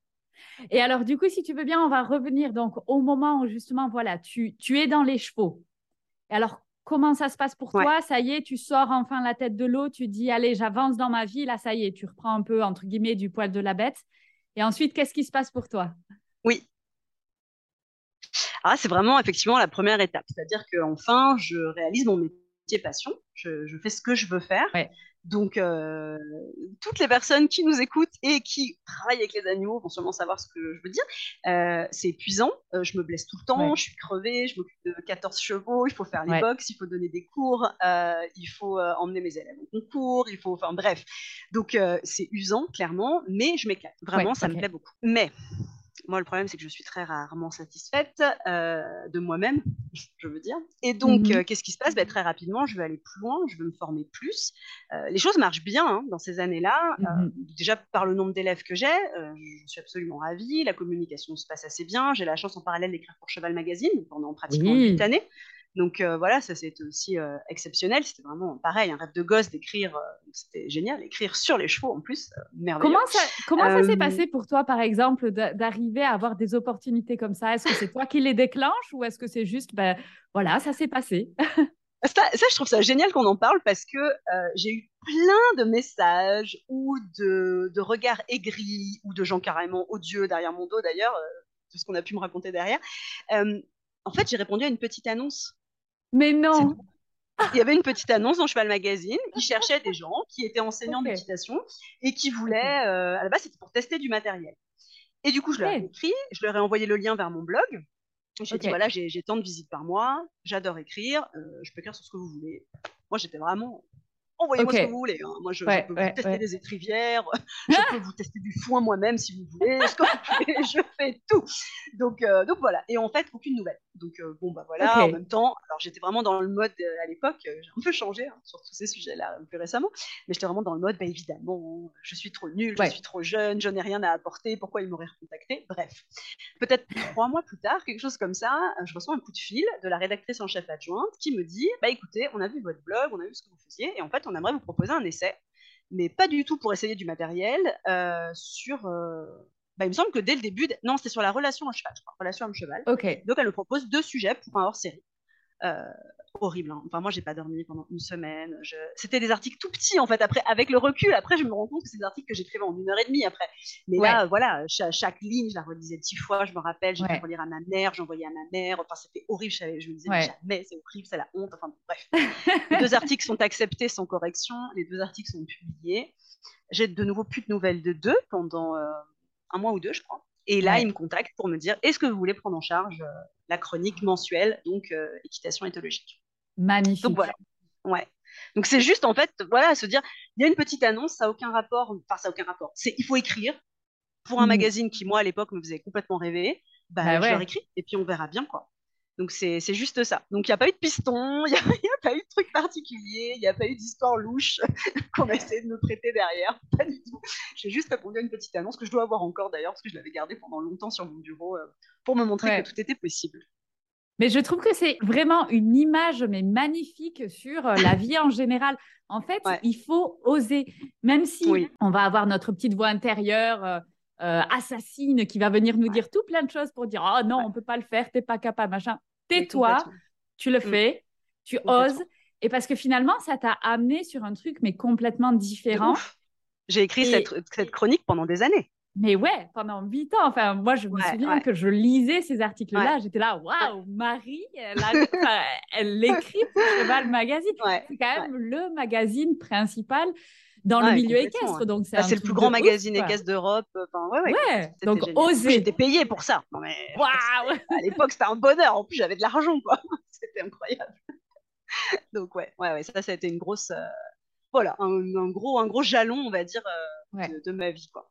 Et alors, du coup, si tu veux bien, on va revenir donc au moment où justement, voilà, tu, tu es dans les chevaux. Et alors, comment ça se passe pour toi? Ça y est, tu sors enfin la tête de l'eau, tu dis, allez, j'avance dans ma vie, là, ça y est, tu reprends un peu, entre guillemets, du poil de la bête. Et ensuite, qu'est-ce qui se passe pour toi? Oui, ah, c'est vraiment effectivement la première étape. C'est-à-dire qu'enfin, je réalise mon métier passion. Je, fais ce que je veux faire. Donc, euh, toutes les personnes qui nous écoutent et qui travaillent avec les animaux vont sûrement savoir ce que je veux dire. Euh, c'est épuisant, euh, je me blesse tout le temps, je suis crevée, je m'occupe de 14 chevaux, il faut faire les box, il faut donner des cours, il faut emmener mes élèves au concours, il faut. Enfin, bref. Donc, c'est usant, clairement, mais je m'éclate. Vraiment, ça me plaît beaucoup. Mais moi, le problème, c'est que je suis très rarement satisfaite euh, de moi-même, je veux dire. Et donc, mmh euh, qu'est-ce qui se passe? Ben, Très rapidement, je veux aller plus loin, je veux me former plus. Euh, les choses marchent bien hein, dans ces années-là. Mmh déjà, par le nombre d'élèves que j'ai, je suis absolument ravie. La communication se passe assez bien. J'ai la chance en parallèle d'écrire pour Cheval Magazine pendant pratiquement huit années. Donc euh, voilà, ça c'était aussi euh, exceptionnel. C'était vraiment pareil, un rêve de gosse d'écrire. Euh, c'était génial, écrire sur les chevaux en plus, merveilleux. Comment ça, comment ça s'est passé pour toi, par exemple, d'arriver à avoir des opportunités comme ça? Est-ce que c'est toi qui les déclenches ou est-ce que c'est juste, ben voilà, ça s'est passé? Ça, je trouve ça génial qu'on en parle parce que j'ai eu plein de messages ou de, de, regards aigris ou de gens carrément odieux derrière mon dos d'ailleurs, tout ce qu'on a pu me raconter derrière. en fait, j'ai répondu à une petite annonce mais non. Il y avait une petite annonce dans Cheval Magazine. Ils cherchaient des gens qui étaient enseignants d'équitation et qui voulaient, euh, à la base, c'était pour tester du matériel. Et du coup, je leur ai écrit, je leur ai envoyé le lien vers mon blog. J'ai dit, voilà, j'ai tant de visites par mois, j'adore écrire, euh, je peux écrire sur ce que vous voulez. Moi, j'étais vraiment envoyez-moi ce que vous voulez. Hein. Moi, je, peux vous tester des étrivières, je peux vous tester du foin moi-même si vous voulez, ce que vous voulez, je fais tout. Donc, euh, donc voilà. Et en fait, aucune nouvelle. Donc euh, bon, bah voilà, en même temps, alors j'étais vraiment dans le mode euh, à l'époque, j'ai un peu changé hein, sur tous ces sujets-là plus récemment, mais j'étais vraiment dans le mode, bah évidemment, je suis trop nulle, je suis trop jeune, je n'ai rien à apporter, pourquoi ils m'auraient recontacté? Bref. Peut-être trois mois plus tard, quelque chose comme ça, je reçois un coup de fil de la rédactrice en chef adjointe qui me dit, bah écoutez, on a vu votre blog, on a vu ce que vous faisiez, et en fait, on aimerait vous proposer un essai, mais pas du tout pour essayer du matériel, euh, sur... Euh, bah, il me semble que dès le début, non, c'était sur la relation à cheval, je crois, relation homme-cheval. Donc, elle me propose deux sujets pour un hors-série. Euh, horrible. Hein. Enfin, moi, j'ai pas dormi pendant une semaine. Je... C'était des articles tout petits, en fait. Après, avec le recul, après, je me rends compte que c'est des articles que j'écrivais en une heure et demie après. Mais là, voilà, chaque, ligne, je la relisais dix fois. Je me rappelle, j'ai fait relire à ma mère, j'envoyais à ma mère. Enfin, c'était horrible. Je, me disais, jamais, c'est horrible, c'est la honte. Enfin, bref. les deux articles sont acceptés sans correction. Les deux articles sont publiés. J'ai de nouveau plus de nouvelles de deux pendant euh, un mois ou deux, je crois. Et là, il me contacte pour me dire est-ce que vous voulez prendre en charge euh, la chronique mensuelle, donc euh, équitation éthologique Magnifique. Donc voilà. Ouais. Donc c'est juste en fait, voilà, se dire, il y a une petite annonce, ça n'a aucun rapport, enfin ça n'a aucun rapport. C'est, il faut écrire pour un mmh. magazine qui moi à l'époque me faisait complètement rêver. Bah, bah je leur écris et puis on verra bien quoi. Donc c'est juste ça. Donc il n'y a pas eu de piston, il n'y a, a, pas eu de truc particulier, il n'y a pas eu d'histoire louche qu'on a essayé de me prêter derrière. Pas du tout. J'ai juste répondu à une petite annonce que je dois avoir encore d'ailleurs parce que je l'avais gardée pendant longtemps sur mon bureau euh, pour me montrer que tout était possible. Mais je trouve que c'est vraiment une image mais magnifique sur euh, la vie en général. En fait, il faut oser, même si on va avoir notre petite voix intérieure euh, euh, assassine qui va venir nous dire tout plein de choses pour dire oh non, on peut pas le faire, t'es pas capable, machin. Tais-toi, tu le mm. fais, tu oses. Et parce que finalement, ça t'a amené sur un truc mais complètement différent. J'ai écrit cette chronique pendant des années. Mais ouais, pendant huit ans. Enfin, moi, je me souviens que je lisais ces articles-là. J'étais là, waouh, Marie, elle, l'écrit pour Cheval Magazine. C'est quand même le magazine principal dans le milieu équestre. Donc c'est bah, le plus grand magazine équestre d'Europe. Enfin, ouais, ouais. donc oser. J'étais payée pour ça. mais À l'époque, c'était un bonheur. En plus, j'avais de l'argent, quoi. c'était incroyable. donc ouais, ouais, ouais, ça, ça a été une grosse, euh, voilà, un, gros, un gros jalon, on va dire, euh, de, de, ma vie, quoi.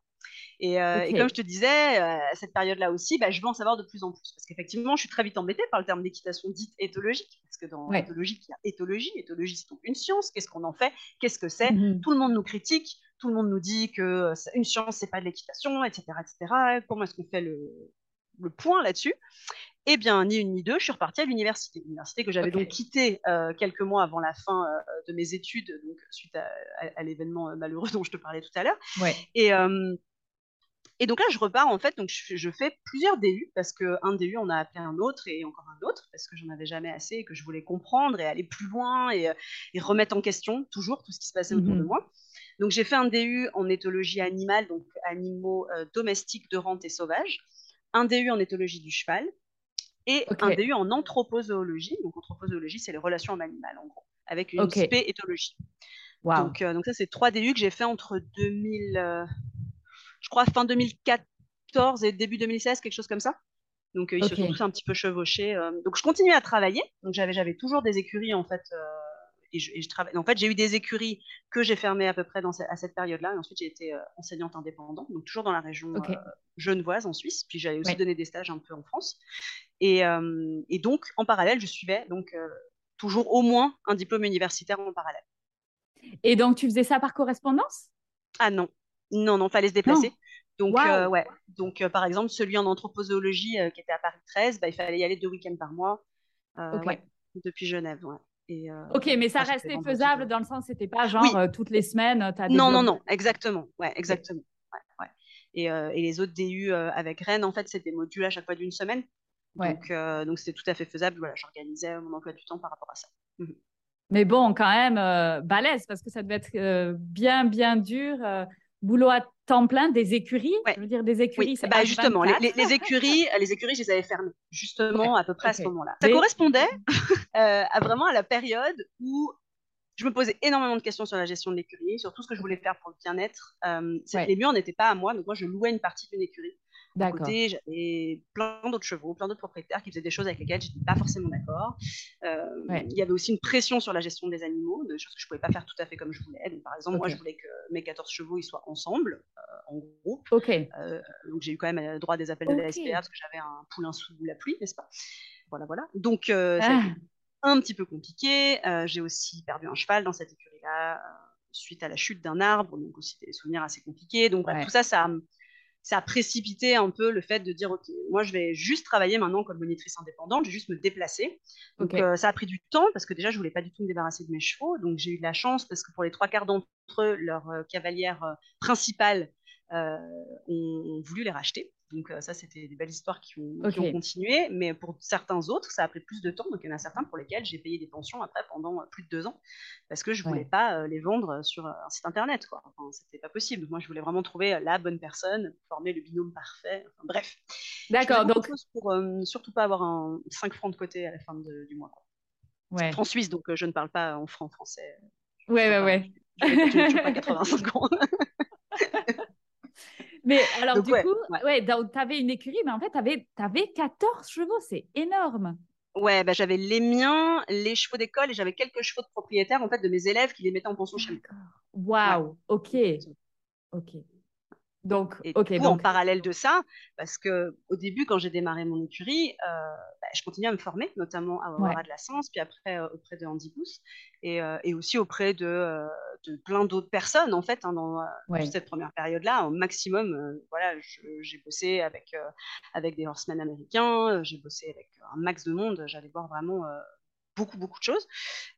Euh, et, comme je te disais, euh, à cette période-là aussi, bah, je veux en savoir de plus en plus. Parce qu'effectivement, je suis très vite embêtée par le terme d'équitation dite éthologique. Parce que dans l'éthologie, il y a éthologie. Éthologie, c'est donc une science. Qu'est-ce qu'on en fait? Qu'est-ce que c'est? Mhm. Tout le monde nous critique. Tout le monde nous dit que euh, une science, c'est pas de l'équitation, etc., etc. Comment est-ce qu'on fait le, le point là-dessus? Eh bien, ni une ni deux, je suis repartie à l'université. L'université que j'avais donc quittée quelques mois avant la fin de mes études, donc suite à, l'événement malheureux dont je te parlais tout à l'heure. Ouais. Et, et donc là, je repars en fait, donc je, fais plusieurs DU parce qu'un DU, on a appelé un autre et encore un autre parce que j'en avais jamais assez et que je voulais comprendre et aller plus loin et, euh, remettre en question toujours tout ce qui se passait autour de mhm. moi. Donc j'ai fait un DU en éthologie animale, donc animaux euh, domestiques de rente et sauvages, un DU en éthologie du cheval et un DU en anthropozoologie. Donc anthropozoologie, c'est les relations hommes animales en gros, avec une okay. spé éthologie. Donc, euh, donc ça, c'est trois DU que j'ai fait entre 2000 je crois, fin 2014 et début 2016, quelque chose comme ça. Donc, euh, ils se sont tous un petit peu chevauchés. Euh. donc, je continuais à travailler. Donc, j'avais, j'avais toujours des écuries, en fait. Euh, et je, et je travaille. En fait, j'ai eu des écuries que j'ai fermées à peu près dans à cette période-là. Et ensuite, j'ai été enseignante indépendante, donc toujours dans la région genevoise, en Suisse. Puis, j'avais aussi donné des stages un peu en France. Et, et donc, en parallèle, je suivais donc toujours au moins un diplôme universitaire en parallèle. Et donc, tu faisais ça par correspondance? Ah non, non, non, fallait se déplacer. Donc, euh, ouais. Donc, euh, par exemple, celui en anthropozoologie euh, qui était à Paris 13, bah, il fallait y aller deux week-ends par mois. depuis Genève, Et, ok, mais ça restait faisable dans le sens, c'était pas genre toutes les semaines. As non, non, non, exactement. Ouais, exactement. Et, et, les autres DU avec Rennes, en fait, c'était des modules à chaque fois d'une semaine. Donc, donc c'était tout à fait faisable. Voilà, j'organisais mon emploi du temps par rapport à ça. Mais bon, quand même, balèze, parce que ça devait être bien, bien dur boulot à temps plein des écuries Je veux dire, des écuries, c'est bah, Justement, les, écuries, les écuries, je les avais fermées, justement, à peu près à ce moment-là. Ça correspondait euh, à vraiment à la période où je me posais énormément de questions sur la gestion de l'écurie, sur tout ce que je voulais faire pour le bien-être. Euh, Les murs n'étaient pas à moi, donc moi, je louais une partie d'une écurie. À côté, j'avais plein d'autres chevaux, plein d'autres propriétaires qui faisaient des choses avec lesquelles je n'étais pas forcément d'accord. Euh, il y avait aussi une pression sur la gestion des animaux, des choses que je ne pouvais pas faire tout à fait comme je voulais. par exemple, moi, je voulais que mes 14 chevaux ils soient ensemble, euh, en groupe. Euh, donc, j'ai eu quand même le droit des appels de la SPA parce que j'avais un poulain sous la pluie, n'est-ce pas? Voilà, voilà. Donc, ça a ah. été un petit peu compliqué. j'ai aussi perdu un cheval dans cette écurie-là suite à la chute d'un arbre, donc aussi des souvenirs assez compliqués. Donc, tout ça, ça ça a précipité un peu le fait de dire ok moi je vais juste travailler maintenant comme monitrice indépendante je vais juste me déplacer. Donc euh, ça a pris du temps parce que déjà je voulais pas du tout me débarrasser de mes chevaux. Donc j'ai eu de la chance parce que pour les trois quarts d'entre eux leur euh, cavalière euh, principale ont, voulu les racheter donc ça, c'était des belles histoires qui ont, continué. Mais pour certains autres, ça a pris plus de temps. Donc il y en a certains pour lesquels j'ai payé des pensions après pendant plus de deux ans parce que je voulais pas les vendre sur un site internet. Quoi. Enfin, c'était pas possible. Moi, je voulais vraiment trouver la bonne personne, former le binôme parfait. Enfin, bref. D'accord. Donc pour surtout pas avoir un 5 francs de côté à la fin du mois. Quoi. Ouais. Franc suisse, donc je ne parle pas en franc français. Ouais, ouais, ouais. Je ne pas 85 ans. Mais alors, du coup, ouais, tu avais une écurie, mais en fait, tu avais, avais 14 chevaux, c'est énorme. Ouais, bah, j'avais les miens, les chevaux d'école et j'avais quelques chevaux de propriétaires en fait de mes élèves qui les mettaient en pension chez moi. Waouh, ok, ok. Donc, et ok. en parallèle de ça, parce que au début, quand j'ai démarré mon écurie, euh, bah, je continuais à me former, notamment à Aurora de la Sens, puis après euh, auprès de Andy Booth, et, euh, et, aussi auprès de, de plein d'autres personnes, en fait, hein, dans cette première période-là. Au maximum, voilà, j'ai bossé avec, avec des horsemen américains, j'ai bossé avec un max de monde, j'allais voir vraiment beaucoup, beaucoup de choses.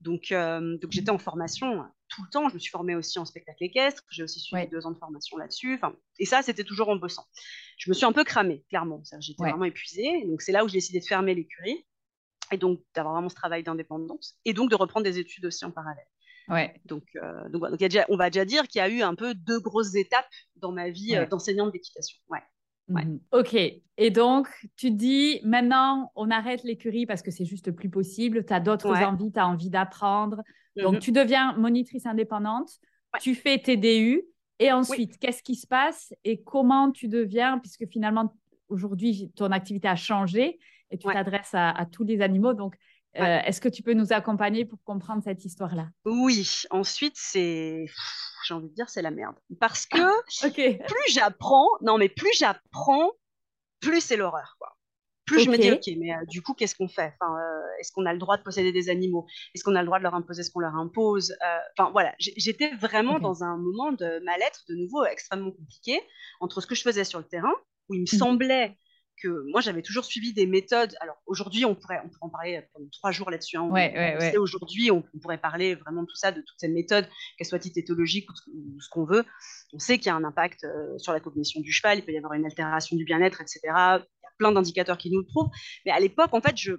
Donc, donc j'étais en formation tout le temps. Je me suis formée aussi en spectacle équestre. J'ai aussi suivi deux ans de formation là-dessus. Enfin, et ça, c'était toujours en bossant. Je me suis un peu cramée, clairement. J'étais vraiment épuisée. Donc, c'est là où j'ai décidé de fermer l'écurie et donc d'avoir vraiment ce travail d'indépendance et donc de reprendre des études aussi en parallèle. Ouais. Donc, euh, donc, donc déjà, on va déjà dire qu'il y a eu un peu deux grosses étapes dans ma vie euh, d'enseignante d'équitation. Ouais. Mmh ok. Et donc, tu dis, maintenant, on arrête l'écurie parce que c'est juste plus possible. Tu as d'autres envies, tu as envie d'apprendre. Donc, mmh tu deviens monitrice indépendante. Tu fais tes DU et ensuite, qu'est-ce qui se passe et comment tu deviens, puisque finalement, aujourd'hui, ton activité a changé et tu t'adresses à, tous les animaux. Donc, euh, est-ce que tu peux nous accompagner pour comprendre cette histoire-là? Oui, ensuite, c'est. J'ai envie de dire, c'est la merde. Parce que plus j'apprends, non, mais plus j'apprends, plus c'est l'horreur. Plus je me dis, ok, mais euh, du coup, qu'est-ce qu'on fait? Enfin, euh, Est-ce qu'on a le droit de posséder des animaux? Est-ce qu'on a le droit de leur imposer ce qu'on leur impose? Euh, Enfin, voilà, j'étais vraiment dans un moment de mal-être, de nouveau extrêmement compliqué, entre ce que je faisais sur le terrain, où il me mmh semblait que moi, j'avais toujours suivi des méthodes. Alors, aujourd'hui, on pourrait, on pourrait en parler pendant trois jours là-dessus. Hein. Ouais, Aujourd'hui, on, pourrait parler vraiment de tout ça, de toutes ces méthodes, qu'elles soient éthologiques ou, ce qu'on veut. On sait qu'il y a un impact sur la cognition du cheval, il peut y avoir une altération du bien-être, etc plein d'indicateurs qui nous le prouvent. Mais à l'époque, en fait, je,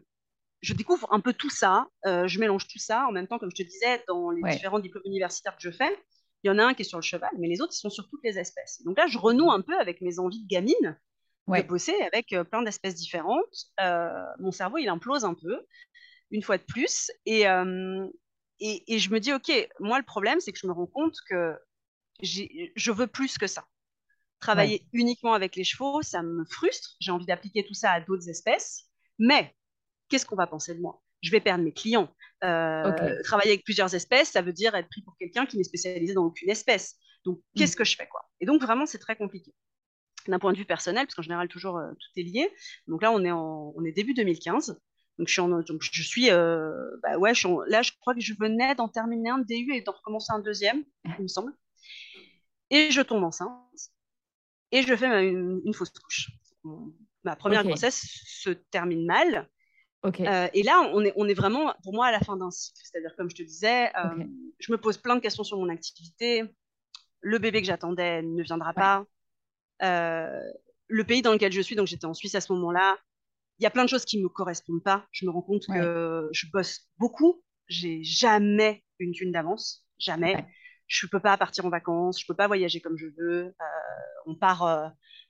je découvre un peu tout ça. Euh, je mélange tout ça. En même temps, comme je te disais, dans les différents diplômes universitaires que je fais, il y en a un qui est sur le cheval, mais les autres, ils sont sur toutes les espèces. Donc là, je renoue un peu avec mes envies de gamine de bosser avec euh, plein d'espèces différentes. Euh, mon cerveau, il implose un peu, une fois de plus. Et, et, et, je me dis, OK, moi, le problème, c'est que je me rends compte que je veux plus que ça. Travailler uniquement avec les chevaux, ça me frustre. J'ai envie d'appliquer tout ça à d'autres espèces. Mais qu'est-ce qu'on va penser de moi? Je vais perdre mes clients. Euh, travailler avec plusieurs espèces, ça veut dire être pris pour quelqu'un qui n'est spécialisé dans aucune espèce. Donc, mm. qu'est-ce que je fais quoi? Et donc, vraiment, c'est très compliqué. D'un point de vue personnel, parce qu'en général, toujours, euh, tout est lié. Donc là, on est, en, on est début 2015. Donc, je suis, en, donc, je suis euh, bah ouais, je là, je crois que je venais d'en terminer un DU et d'en recommencer un deuxième, il me semble. Et je tombe enceinte et je fais une, fausse couche. Ma première grossesse se termine mal. Euh, et là, on est, on est vraiment, pour moi, à la fin d'un cycle. C'est-à-dire, comme je te disais, euh, je me pose plein de questions sur mon activité. Le bébé que j'attendais ne viendra pas. Euh, le pays dans lequel je suis, donc j'étais en Suisse à ce moment-là, il y a plein de choses qui ne me correspondent pas. Je me rends compte que je bosse beaucoup. J'ai jamais une thune d'avance. Jamais je peux pas partir en vacances, je peux pas voyager comme je veux. Euh, on part, euh,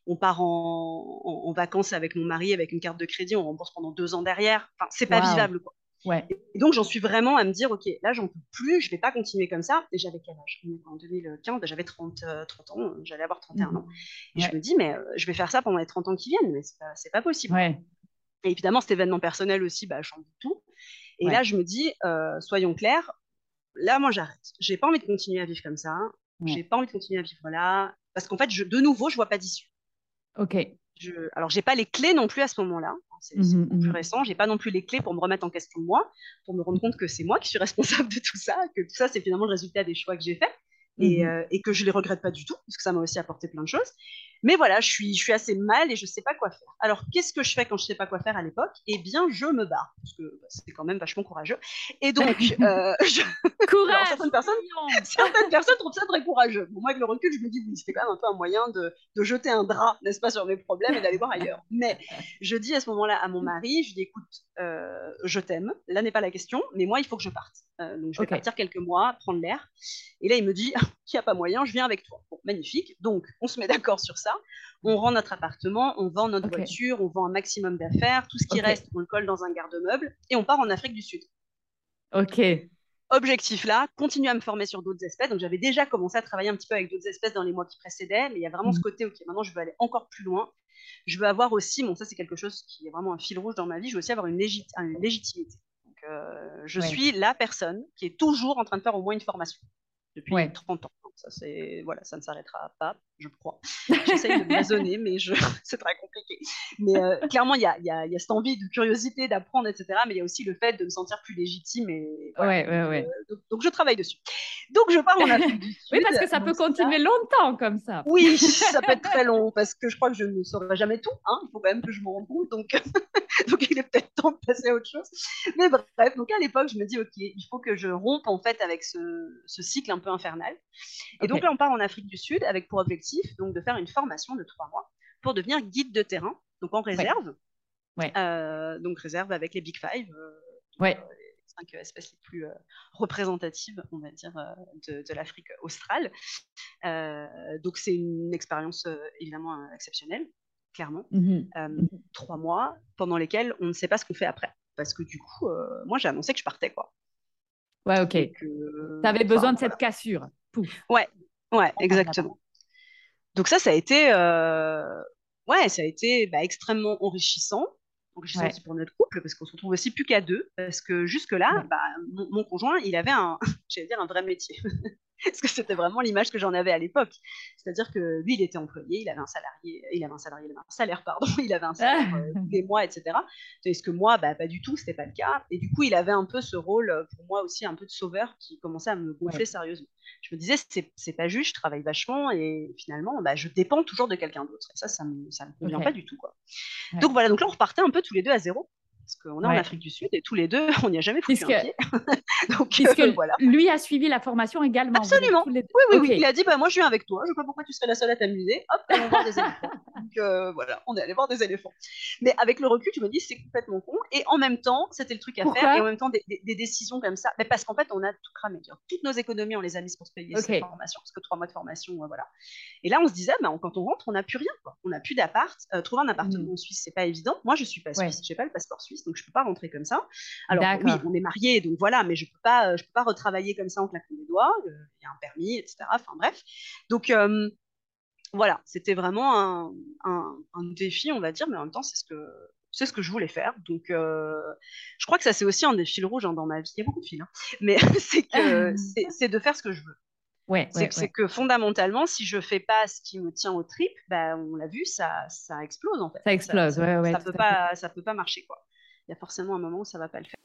on part en, vacances avec mon mari avec une carte de crédit, on rembourse pendant deux ans derrière. Enfin, c'est pas vivable quoi. Ouais. Et donc j'en suis vraiment à me dire, ok, là j'en peux plus, je vais pas continuer comme ça. Et j'avais quel âge? En 2015, bah, j'avais 30, 30 euh, ans, j'allais avoir 31 ans. Et je me dis, mais je vais faire ça pendant les 30 ans qui viennent, mais c'est pas, pas possible. Ouais. Et évidemment, cet événement personnel aussi, bah, change tout. Et là, je me dis, soyons clairs, là, moi, j'arrête. J'ai pas envie de continuer à vivre comme ça. J'ai pas envie de continuer à vivre là. Parce qu'en fait, je, de nouveau, je vois pas d'issue. Ok. Je, alors, j'ai pas les clés non plus à ce moment-là. C'est mmh plus mmh récent. J'ai pas non plus les clés pour me remettre en question moi, pour me rendre compte que c'est moi qui suis responsable de tout ça, que tout ça, c'est finalement le résultat des choix que j'ai faits. Et, mmh euh, et, que je les regrette pas du tout, parce que ça m'a aussi apporté plein de choses. Mais voilà, je suis, je suis assez mal et je sais pas quoi faire. Alors, qu'est-ce que je fais quand je sais pas quoi faire à l'époque? Eh bien, je me barre, parce que bah, c'est quand même vachement courageux. Et donc, euh, je... courage. certaines, personnes, certaines personnes trouvent ça très courageux. Bon, moi, avec le recul, je me dis oui, c'était quand même un peu un moyen de, de jeter un drap, n'est-ce pas, sur mes problèmes et d'aller voir ailleurs. Mais je dis à ce moment-là à mon mari, je dis écoute, euh, je t'aime, là n'est pas la question, mais moi, il faut que je parte. Euh, donc, je vais partir quelques mois, prendre l'air. Et là, il me dit, qu'il n'y a pas moyen, je viens avec toi. Bon, magnifique. Donc, on se met d'accord sur ça. On rend notre appartement, on vend notre voiture, on vend un maximum d'affaires. Tout ce qui reste, on le colle dans un garde-meuble et on part en Afrique du Sud. Ok. Objectif là, continuer à me former sur d'autres espèces. Donc, j'avais déjà commencé à travailler un petit peu avec d'autres espèces dans les mois qui précédaient, mais il y a vraiment ce mhm. côté, ok, maintenant, je veux aller encore plus loin. Je veux avoir aussi, bon, ça, c'est quelque chose qui est vraiment un fil rouge dans ma vie, je veux aussi avoir une, une légitimité. Euh, je suis la personne qui est toujours en train de faire au moins une formation depuis 30 ans. Ça, c'est, voilà, ça ne s'arrêtera pas, je crois. J'essaye de me raisonner, mais je... c'est très compliqué. Mais euh, clairement, il y a, y, a, y a, cette envie de curiosité, d'apprendre, etc. Mais il y a aussi le fait de me sentir plus légitime. Et, ouais, ouais, ouais. Euh, donc, je travaille dessus. Donc, je pars en Afrique du Sud. oui, parce que ça peut continuer longtemps comme ça. Oui, ça peut être très long, parce que je crois que je ne saurai jamais tout. Hein. Il faut quand même que je m'en rende compte. Donc, donc il est peut-être temps de passer à autre chose. Mais bref, donc à l'époque, je me dis, OK, il faut que je rompe en fait avec ce, ce cycle un peu infernal. Et donc là, on part en Afrique du Sud avec pour objectif donc, de faire une formation de trois mois pour devenir guide de terrain, donc en réserve. Ouais. Euh, donc réserve avec les Big Five. Euh, ouais. Euh, les cinq espèces les plus représentatives, on va dire, de, de l'Afrique australe. donc c'est une expérience évidemment exceptionnelle clairement. Mhm. Mhm. trois mois pendant lesquels on ne sait pas ce qu'on fait après. Parce que du coup, moi, j'ai annoncé que je partais, quoi. Ouais, ok. tu avais besoin de cette cassure. Pouf. Ouais, ouais, exactement. Donc ça, ça a été, euh, ouais, ça a été bah, extrêmement enrichissant, enrichissant aussi pour notre couple, parce qu'on se retrouve aussi plus qu'à deux, parce que jusque-là, bah, mon, mon, conjoint, il avait un, j'allais dire un vrai métier. parce que c'était vraiment l'image que j'en avais à l'époque. C'est-à-dire que lui, il était employé, il avait un salarié, il avait un salarié, il avait un salaire, pardon, il avait un salaire euh, tous les mois, etc. Est-ce que moi, bah, pas du tout, c'était pas le cas. Et du coup, il avait un peu ce rôle, euh, pour moi aussi, un peu de sauveur qui commençait à me gonfler sérieusement. Je me disais, c'est pas juste, je travaille vachement et finalement, bah, je dépends toujours de quelqu'un d'autre. Et ça, ça me, ça me convient pas du tout. Quoi. Donc voilà, donc là, on repartait un peu tous les deux à zéro parce qu'on est en Afrique du Sud et tous les deux, on n'y a jamais foutu Puisque... un pied. Donc, Puisque euh, voilà. lui a suivi la formation également. Absolument. Les... Oui, oui, oui. Il a dit bah, Moi, je viens avec toi. Je ne sais pas pourquoi tu serais la seule à t'amuser. Hop, on va voir des éléphants. Donc euh, voilà, on est allé voir des éléphants. Mais avec le recul, tu me dis C'est complètement con. Et en même temps, c'était le truc à faire. Et en même temps, des, des, des décisions comme ça. Mais parce qu'en fait, on a tout cramé. Toutes nos économies, on les a mises pour se payer okay. cette formation. Parce que trois mois de formation, euh, voilà. Et là, on se disait bah, Quand on rentre, on n'a plus rien. Quoi. On n'a plus d'appart. Trouver un appartement mmh. en Suisse, c'est pas évident. Moi, je suis pas suisse. Ouais. Je n'ai pas le passeport suisse. Donc, je peux pas rentrer comme ça. Alors oui, on est mariés, donc voilà, mais je peux pas, je peux pas retravailler comme ça en claquant des doigts. Il y a un permis, etc. Enfin bref. Donc euh, voilà, c'était vraiment un, un, un, défi, on va dire, mais en même temps, c'est ce que c'est ce que je voulais faire. Donc, euh, je crois que ça, c'est aussi un des fils rouges hein, dans ma vie. Il y a beaucoup de fils, hein. mais c'est que c'est de faire ce que je veux. Ouais, c'est ouais, que, ouais. que, fondamentalement, si je fais pas ce qui me tient au trip, bah, on l'a vu, ça, ça explose en fait. Ça explose, ça, ouais, ouais. Ça peut pas, ça peut pas marcher quoi il y a forcément un moment où ça va pas le faire.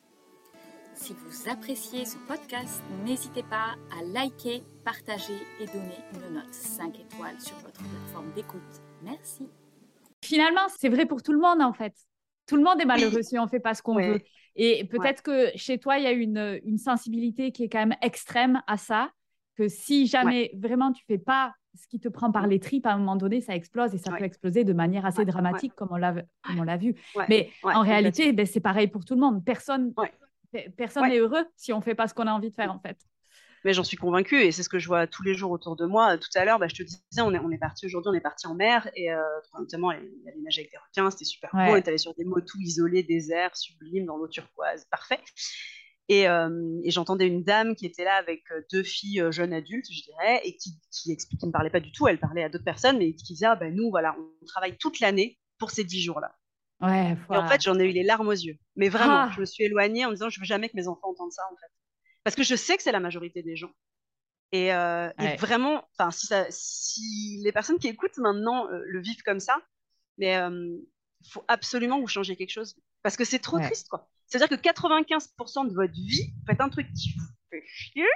Si vous appréciez ce podcast, n'hésitez pas à liker, partager et donner une note 5 étoiles sur votre plateforme d'écoute. Merci. Finalement, c'est vrai pour tout le monde en fait. Tout le monde est malheureux si on ne fait pas ce qu'on ouais. veut. Et peut-être ouais. que chez toi, il y a une, une, sensibilité qui est quand même extrême à ça, que si jamais ouais. vraiment tu fais pas ce qui te prend par les tripes, à un moment donné, ça explose et ça ouais. peut exploser de manière assez ouais, dramatique, comme on l'a vu. Mais en réalité, ben, c'est pareil pour tout le monde. Personne personne n'est heureux si on ne fait pas ce qu'on a envie de faire, en fait. Mais j'en suis convaincue et c'est ce que je vois tous les jours autour de moi. Tout à l'heure, bah, je te disais, on est, on est parti aujourd'hui, on est parti en mer et euh, notamment il y a les nages avec des requins, c'était super beau. On est allé sur des motos isolés, déserts, sublimes, dans l'eau turquoise, parfait. Et, euh, et j'entendais une dame qui était là avec euh, deux filles euh, jeunes adultes, je dirais, et qui, qui qui ne parlait pas du tout, elle parlait à d'autres personnes, mais qui disait, ah, ben, nous, voilà, on travaille toute l'année pour ces dix jours-là. Ouais, et en fait, j'en ai eu les larmes aux yeux. Mais vraiment, ah. je me suis éloignée en me disant, je veux jamais que mes enfants entendent ça, en fait. Parce que je sais que c'est la majorité des gens. Et, euh, ouais. et vraiment, enfin, si, si les personnes qui écoutent maintenant euh, le vivent comme ça, mais il euh, faut absolument vous changiez quelque chose. Parce que c'est trop ouais. triste, quoi. C'est-à-dire que 95% de votre vie, vous faites un truc qui vous fait chier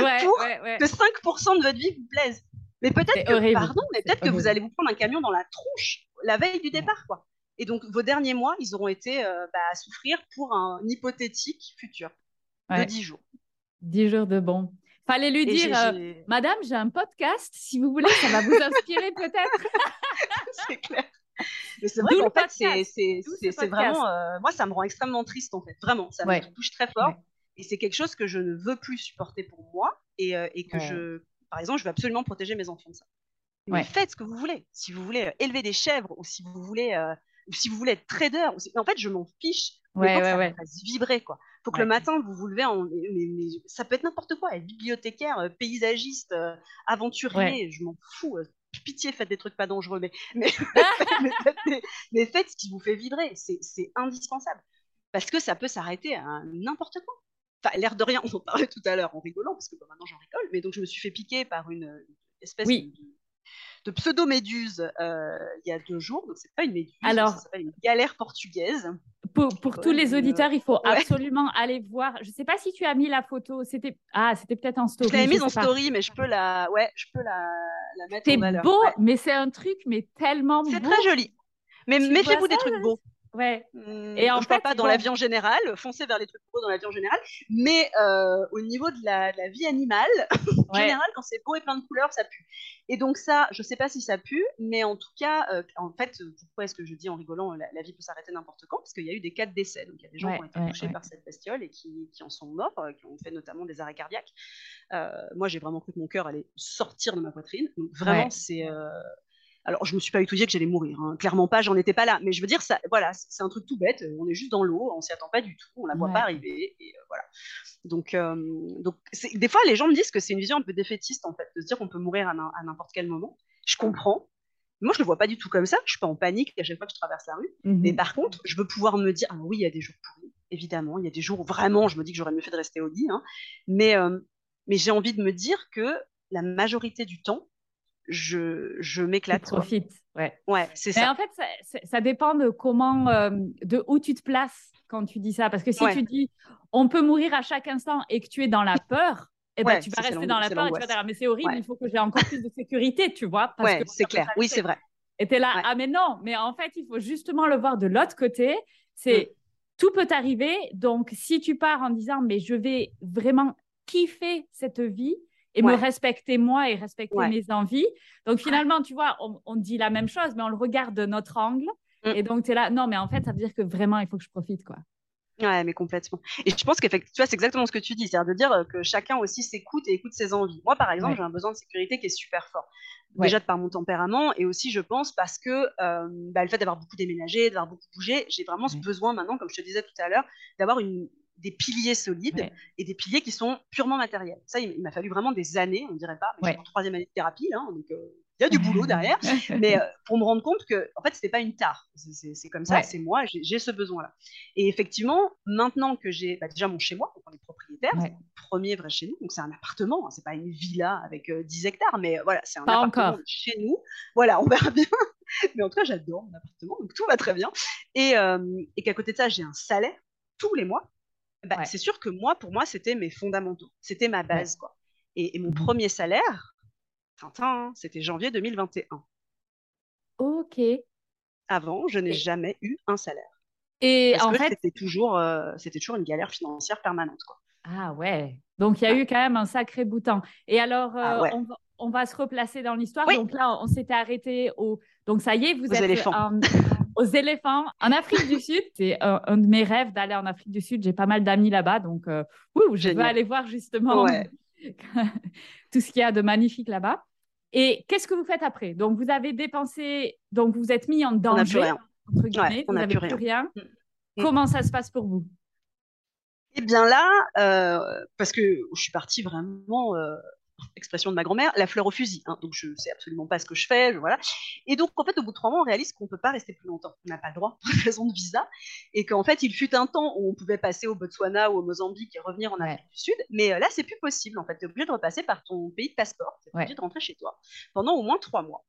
ouais, pour ouais, que 5% de votre vie vous plaise. Mais peut-être que, horrible. pardon, mais peut-être que vous allez vous prendre un camion dans la tronche la veille du départ, quoi. Et donc, vos derniers mois, ils auront été euh, bah, à souffrir pour un hypothétique futur de 10 jours. 10 jours de bon. Fallait lui Et dire, euh, Madame, j'ai un podcast. Si vous voulez, ça va vous inspirer peut-être. c'est clair. Mais c'est vrai qu'en fait, c'est vraiment. Euh, moi, ça me rend extrêmement triste, en fait. Vraiment, ça ouais. me touche très fort. Ouais. Et c'est quelque chose que je ne veux plus supporter pour moi. Et, euh, et que ouais. je. Par exemple, je veux absolument protéger mes enfants de ça. Mais faites ce que vous voulez. Si vous voulez élever des chèvres ou si vous voulez ou si vous voulez être trader, en fait, je m'en fiche. Ouais, ouais, ça ouais. fasse vibrer, quoi. Faut que ouais. le matin, vous vous levez en. Mais, mais, ça peut être n'importe quoi, être bibliothécaire, euh, paysagiste, euh, aventurier, ouais. je m'en fous. Euh, pitié, faites des trucs pas dangereux, mais, mais, mais, faites, mais, faites, ce qui vous fait vibrer. C'est indispensable. Parce que ça peut s'arrêter à n'importe quoi. Enfin, l'air de rien, on en parlait tout à l'heure en rigolant, parce que bah, maintenant j'en rigole, mais donc je me suis fait piquer par une, une espèce oui. de de pseudo-méduse euh, il y a deux jours. Donc, c'est pas une méduse, Alors, ça une galère portugaise. Pour, pour tous les auditeurs, il faut ouais. absolument aller voir. Je sais pas si tu as mis la photo. C'était ah, c'était peut-être en story. Je l'avais mise en story, mais je peux la, ouais, je peux la, la mettre. C'est beau, ouais. mais c'est un truc, mais tellement beau. C'est très joli. Mais méfiez-vous des trucs beaux. Ouais. Mmh, et en je parle pas dans bon... la vie en général, foncez vers les trucs beaux dans la vie en général, mais euh, au niveau de la, de la vie animale, en ouais. général, quand c'est beau et plein de couleurs, ça pue. Et donc ça, je sais pas si ça pue, mais en tout cas, euh, en fait, pourquoi est-ce que je dis en rigolant, la, la vie peut s'arrêter n'importe quand Parce qu'il y a eu des cas de décès. Donc il y a des gens ouais, qui ont été touchés par cette bestiole et qui, qui en sont morts, euh, qui ont fait notamment des arrêts cardiaques. Euh, moi, j'ai vraiment cru que mon cœur allait sortir de ma poitrine. Donc vraiment, c'est Alors, je me suis pas étudié que j'allais mourir. Hein. Clairement pas, j'en étais pas là. Mais je veux dire, ça, voilà, c'est un truc tout bête. On est juste dans l'eau, on s'y attend pas du tout, on la voit pas arriver. Et voilà. Donc, donc des fois, les gens me disent que c'est une vision un peu défaitiste, en fait, de se dire qu'on peut mourir à n'importe quel moment. Je comprends. Moi, je le vois pas du tout comme ça. Je suis pas en panique à chaque fois que je traverse la rue. Mmh Mais par contre, je veux pouvoir me dire, ah oui, il y a des jours pourris, évidemment. Il y a des jours où vraiment, je me dis que j'aurais mieux fait de rester au lit. Hein. Mais, mais j'ai envie de me dire que la majorité du temps, je, je m'éclate. Tu profites, ouais. Ouais, c'est ça. Mais en fait, ça, dépend de comment, de où tu te places quand tu dis ça. Parce que si tu dis, on peut mourir à chaque instant et que tu es dans la peur, eh ben, tu vas rester dans la peur et tu vas dire, ah, mais c'est horrible, il faut que j'ai encore plus de sécurité, tu vois. Parce c'est clair. Oui, c'est vrai. Et tu es là, ah, mais non, mais en fait, il faut justement le voir de l'autre côté. C'est mm. tout peut arriver. Donc, si tu pars en disant, mais je vais vraiment kiffer cette vie et me respecter moi et respecter mes envies. Donc, finalement, tu vois, on, dit la même chose, mais on le regarde de notre angle. Mm. Et donc, tu es là, non, mais en fait, ça veut dire que vraiment, il faut que je profite, quoi. Ouais, mais complètement. Et je pense qu'effectivement, c'est exactement ce que tu dis, c'est-à-dire de dire euh, que chacun aussi s'écoute et écoute ses envies. Moi, par exemple, j'ai un besoin de sécurité qui est super fort. Déjà de par mon tempérament et aussi, je pense, parce que euh, bah, le fait d'avoir beaucoup déménagé, d'avoir beaucoup bougé, j'ai vraiment ce besoin maintenant, comme je te disais tout à l'heure, d'avoir une, des piliers solides et des piliers qui sont purement matériels. Ça, il, m'a fallu vraiment des années, on dirait pas, mais suis en troisième année de thérapie, hein, donc euh, il y a du boulot derrière, mais euh, pour me rendre compte que, en fait, c'était pas une tare. C'est comme ça, c'est moi, j'ai ce besoin-là. Et effectivement, maintenant que j'ai bah, déjà mon chez moi, donc on est propriétaire, c'est le premier vrai chez nous, donc c'est un appartement, hein, c'est pas une villa avec 10 euh, hectares, mais voilà, c'est un appartement chez nous. Voilà, on verra bien. mais en tout cas, j'adore mon appartement, donc tout va très bien. Et, et qu'à côté de ça, j'ai un salaire tous les mois. Bah, c'est sûr que moi, pour moi, c'était mes fondamentaux, c'était ma base, quoi. Et, mon mmh premier salaire, c'était janvier 2021. Ok. Avant, je n'ai jamais eu un salaire. Et en fait, c'était toujours, euh, c'était toujours une galère financière permanente, quoi. Ah ouais. Donc il y a eu quand même un sacré bout de temps. Et alors, ah euh, on, va, se replacer dans l'histoire. Donc là, on s'était arrêté au. Donc ça y est, vous êtes éléphants. aux éléphants en Afrique du Sud. C'est un, de mes rêves d'aller en Afrique du Sud. J'ai pas mal d'amis là-bas, donc euh, je veux aller voir justement tout ce qu'il y a de magnifique là-bas. Et qu'est-ce que vous faites après? Donc, vous avez dépensé, donc vous vous êtes mis en danger, on entre guillemets, vous n'avez plus rien. Mm. Comment ça se passe pour vous? Eh bien là, euh, parce que je suis partie vraiment euh, expression de ma grand-mère, la fleur au fusil. Hein. donc je sais absolument pas ce que je fais, voilà. Et donc en fait, au bout de trois mois, on réalise qu'on peut pas rester plus longtemps. On n'a pas le droit pour raison de visa, et qu'en fait, il fut un temps où on pouvait passer au Botswana ou au Mozambique et revenir en Afrique du Sud, mais euh, là, c'est plus possible. En fait, tu es obligé de repasser par ton pays de passeport. Tu es obligé de rentrer chez toi pendant au moins trois mois.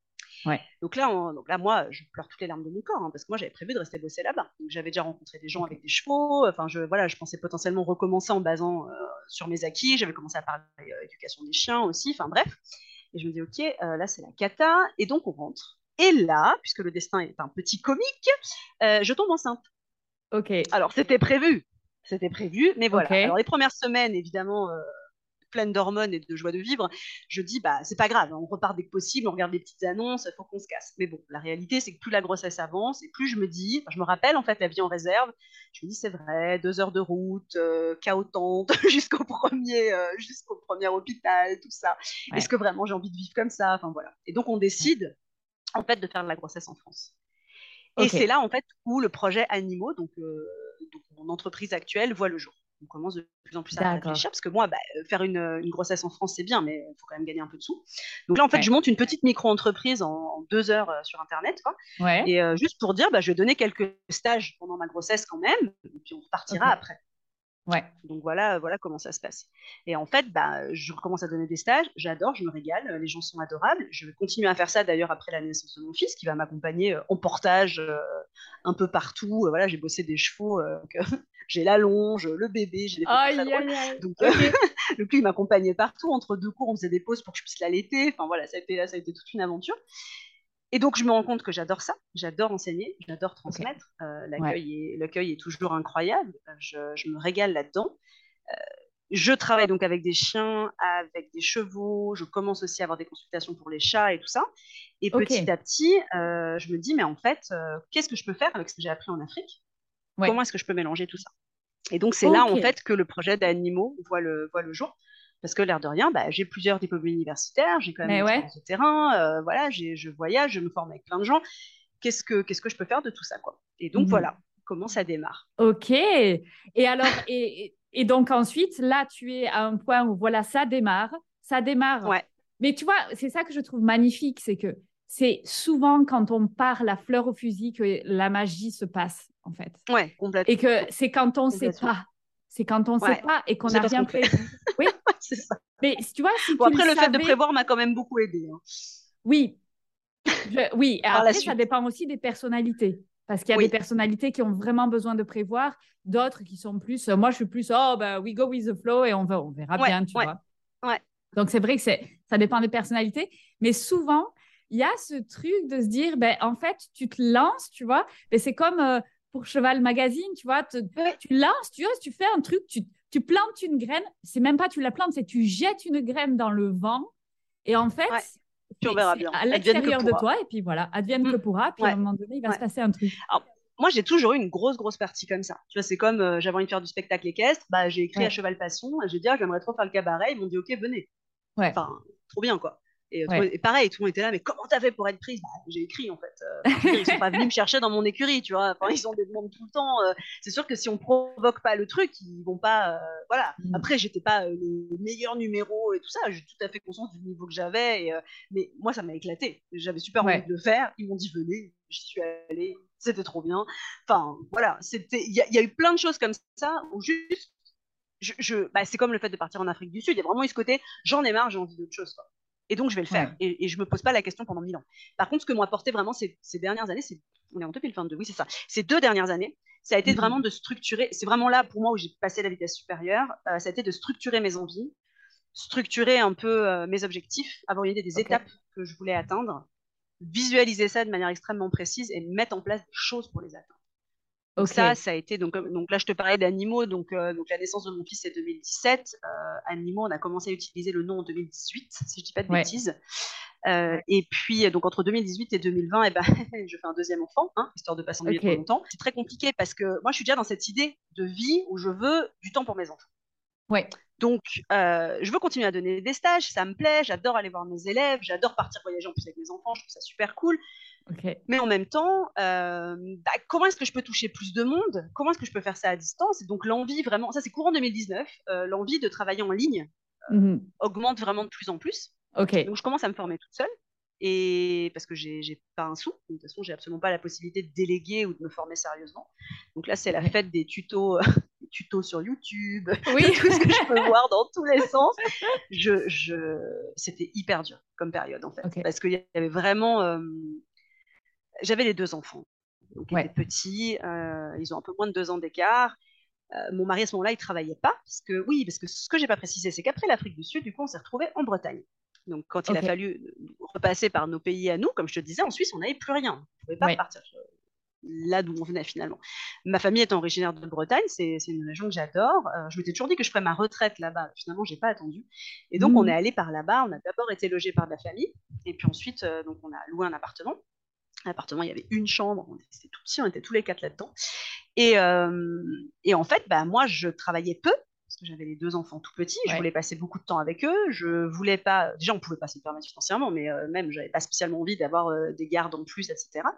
Donc, là, donc là, moi, je pleure toutes les larmes de mon corps, hein, parce que moi, j'avais prévu de rester bosser là-bas. Donc j'avais déjà rencontré des gens avec des chevaux. Enfin, je, voilà, je pensais potentiellement recommencer en basant euh, sur mes acquis. J'avais commencé à parler d'éducation euh, des chiens aussi. Enfin, bref. Et je me dis, OK, euh, là, c'est la cata. Et donc, on rentre. Et là, puisque le destin est un petit comique, je tombe enceinte. OK. Alors, c'était prévu. C'était prévu, mais voilà. Alors, les premières semaines, évidemment, pleine d'hormones et de joie de vivre, je dis bah c'est pas grave, on repart dès que possible, on regarde des petites annonces, il faut qu'on se casse. Mais bon, la réalité c'est que plus la grossesse avance et plus je me dis, je me rappelle en fait la vie en réserve, je me dis c'est vrai, deux heures de route, euh, chaotante jusqu'au premier, euh, jusqu'au premier hôpital, tout ça. Est-ce que vraiment j'ai envie de vivre comme ça? Enfin voilà. Et donc on décide en fait de faire de la grossesse en France. Et c'est là en fait où le projet Animaux, donc, euh, donc mon entreprise actuelle, voit le jour on commence de plus en plus à réfléchir parce que moi, bah, euh, faire une, grossesse en France, c'est bien, mais il faut quand même gagner un peu de sous. Donc là, en fait, je monte une petite micro-entreprise en, deux heures euh, sur Internet. Quoi. Et euh, juste pour dire, bah, je vais donner quelques stages pendant ma grossesse quand même, et puis on repartira après. Ouais. Donc voilà, voilà comment ça se passe. Et en fait, bah, je recommence à donner des stages, j'adore, je me régale, les gens sont adorables. Je vais continuer à faire ça d'ailleurs après la naissance de mon fils, qui va m'accompagner en portage un peu partout. Voilà, j'ai bossé des chevaux j'ai la longe, le bébé, j'ai des aïe, aïe. Donc, euh, le il m'accompagnait partout. Entre deux cours, on faisait des pauses pour que je puisse l'allaiter. Enfin voilà, ça a, été, ça a été toute une aventure. Et donc, je me rends compte que j'adore ça, j'adore enseigner, j'adore transmettre. Euh, l'accueil est, toujours incroyable, je, me régale là-dedans. Euh, je travaille donc avec des chiens, avec des chevaux, je commence aussi à avoir des consultations pour les chats et tout ça. Et petit à petit, je me dis, mais en fait, qu'est-ce que je peux faire avec ce que j'ai appris en Afrique? Comment est-ce que je peux mélanger tout ça? Et donc, c'est là, en fait, que le projet d'animaux voit le, voit le jour. Parce que l'air de rien, bah, j'ai plusieurs diplômes universitaires, j'ai quand même ouais. de terrain, euh, voilà, je voyage, je me forme avec plein de gens. Qu'est-ce que, qu'est-ce que je peux faire de tout ça, quoi? Et donc Mhm. voilà comment ça démarre. Ok. Et alors, et, donc ensuite, là, tu es à un point où voilà, ça démarre, ça démarre. Ouais. Mais tu vois, c'est ça que je trouve magnifique, c'est que c'est souvent quand on part la fleur au fusil que la magie se passe, en fait. Ouais, complètement. Et que c'est quand on ne sait pas. C'est quand on ne Ouais. sait pas et qu'on n'a rien prévu. C'est ça. mais tu vois, si Bon, tu après, le fait de prévoir m'a quand même beaucoup aidé. hein. Oui. Je- oui, après, ça dépend aussi des personnalités. Parce qu'il y a Oui. des personnalités qui ont vraiment besoin de prévoir, d'autres qui sont plus. euh, Moi, je suis plus, oh, ben, we go with the flow et on, va, on verra Ouais, bien, tu ouais, vois. ouais. Donc, c'est vrai que ça dépend des personnalités. Mais souvent, il y a ce truc de se dire, ben, en fait, tu te lances, tu vois. Mais c'est comme euh, pour Cheval Magazine, tu vois. te-. Tu lances, tu vois, tu fais un truc, tu, tu plantes une graine. C'est même pas tu la plantes, c'est tu jettes une graine dans le vent. Et en fait, Ouais. Puis on c'est- verra c'est bien. à l'extérieur de toi, et puis voilà, advienne que Mm. pourra, puis à un moment donné, il va Ouais. se passer un truc. Moi, j'ai toujours eu une grosse, grosse partie comme ça. Tu vois, c'est comme euh, j'avais envie de faire du spectacle équestre, bah, j'ai écrit à Cheval Passion, et j'ai dit, ah, j'aimerais trop faire le cabaret. Ils m'ont dit, ok, venez. Ouais. Enfin, trop bien, quoi. Et, euh, Ouais. et pareil, tout le monde était là, mais comment t'as fait pour être prise? Bah, J'ai écrit, en fait. Euh, ils sont pas venus me chercher dans mon écurie, tu vois. Enfin, ils ont des demandes tout le temps. euh, c'est sûr que si on provoque pas le truc, ils vont pas. euh, voilà. Mm. Après, j'étais pas euh, le meilleur numéro et tout ça. J'ai tout à fait conscience du niveau que j'avais. mais moi, ça m'a éclaté. J'avais super Ouais. envie de le faire. Ils m'ont dit, venez. J'y suis allée. C'était trop bien. Enfin, voilà. C'était. Il y, a- il y a eu plein de choses comme ça où juste. Je, je- bah, c'est comme le fait de partir en Afrique du Sud. Il y a vraiment eu ce côté, j'en ai marre, j'ai envie d'autre chose. Quoi. Et donc, je vais le faire. Ouais. Et, et je me pose pas la question pendant mille ans. Par contre, ce que m'ont apporté vraiment ces, ces dernières années, c'est, on est en 2022, oui, c'est ça. Ces deux dernières années, ça a été Mhm. vraiment de structurer. C'est vraiment là, pour moi, où j'ai passé la vitesse supérieure. euh, ça a été de structurer mes envies, structurer un peu euh, mes objectifs, avoir une idée des étapes que je voulais atteindre, visualiser ça de manière extrêmement précise et mettre en place des choses pour les atteindre. Donc Ok. ça, ça a été donc, comme- donc là je te parlais d'animaux donc euh, donc la naissance de mon fils c'est 2017. Euh, animaux on a commencé à utiliser le nom en 2018 si je dis pas de Ouais. bêtises. Euh, et puis donc entre 2018 et 2020 eh ben je fais un deuxième enfant hein, histoire de pas s'ennuyer Ok. trop longtemps. C'est très compliqué parce que moi je suis déjà dans cette idée de vie où je veux du temps pour mes enfants. Ouais. Donc, euh, je veux continuer à donner des stages, ça me plaît, j'adore aller voir mes élèves, j'adore partir voyager en plus avec mes enfants, je trouve ça super cool. Ok. Mais en même temps, euh, bah, comment est-ce que je peux toucher plus de monde? Comment est-ce que je peux faire ça à distance? Et donc l'envie vraiment, ça c'est courant 2019, euh, l'envie de travailler en ligne Mhm. augmente vraiment de plus en plus. Ok. Donc je commence à me former toute seule. Et parce que j'ai j'ai pas un sou, de toute façon j'ai absolument pas la possibilité de déléguer ou de me former sérieusement. Donc là c'est la fête des tutos, des tutos sur YouTube, Oui. tout ce que je peux voir dans tous les sens. Je, je... C'était hyper dur comme période en fait, parce qu'il y avait vraiment, euh, j'avais les deux enfants, donc ils Ouais. étaient petits, euh, ils ont un peu moins de deux ans d'écart. Euh, mon mari à ce moment-là, il travaillait pas, parce que oui, parce que ce que j'ai pas précisé, c'est qu'après l'Afrique du Sud, du coup, on s'est retrouvé en Bretagne. Donc, quand il a fallu repasser par nos pays à nous, comme je te disais, en Suisse, on n'avait plus rien. On ne pouvait pas Ouais. partir là d'où on venait finalement. Ma famille étant originaire de Bretagne, c'est une région que j'adore. Euh, je m'étais toujours dit que je ferais ma retraite là-bas. Finalement, j'ai pas attendu. Et donc, on est allé par là-bas. On a d'abord été logé par la famille, et puis ensuite, euh, donc, on a loué un appartement. L'appartement, il y avait une chambre, c'était tout petit, on était tous les quatre là-dedans. Et, euh, et en fait, bah, moi, je travaillais peu, parce que j'avais les deux enfants tout petits, je voulais passer beaucoup de temps avec eux, je voulais pas, déjà on pouvait pas se le permettre financièrement, mais euh, même j'avais pas spécialement envie d'avoir euh, des gardes en plus, etc.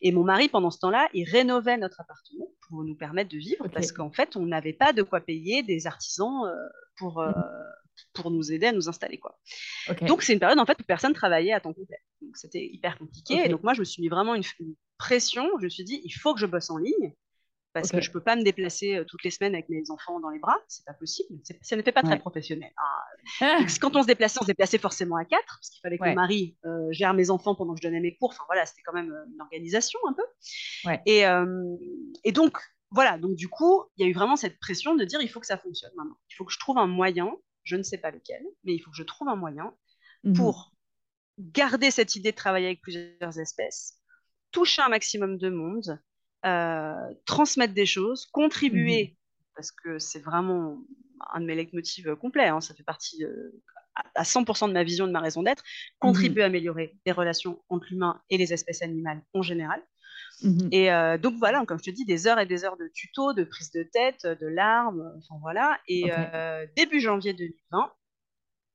Et mon mari, pendant ce temps-là, il rénovait notre appartement pour nous permettre de vivre, parce qu'en fait, on n'avait pas de quoi payer des artisans euh, pour, euh, pour nous aider à nous installer, quoi. Donc, c'est une période en fait où personne travaillait à temps complet. Donc, c'était hyper compliqué. Et donc, moi, je me suis mis vraiment une, une pression. Je me suis dit, il faut que je bosse en ligne parce que je peux pas me déplacer toutes les semaines avec mes enfants dans les bras. C'est pas possible. Ça ne fait pas très Ouais. professionnel. Ah, Donc, quand on se déplaçait, on se déplaçait forcément à quatre parce qu'il fallait que Ouais. mon mari euh, gère mes enfants pendant que je donnais mes cours. Enfin, voilà, c'était quand même une organisation un peu. Ouais. Et, euh, et donc, voilà. Donc, du coup, il y a eu vraiment cette pression de dire, il faut que ça fonctionne maintenant. Il faut que je trouve un moyen. Je ne sais pas lequel, mais il faut que je trouve un moyen mhm. pour garder cette idée de travailler avec plusieurs espèces, toucher un maximum de monde, transmettre des choses, contribuer, parce que c'est vraiment un de mes leitmotivs complets, hein, ça fait partie euh, à à 100% de ma vision, de ma raison d'être, contribuer à améliorer les relations entre l'humain et les espèces animales en général. Mhm. Et euh, donc voilà, comme je te dis, des heures et des heures de tutos, de prise de tête, de larmes, enfin voilà. Et euh, début janvier 2020,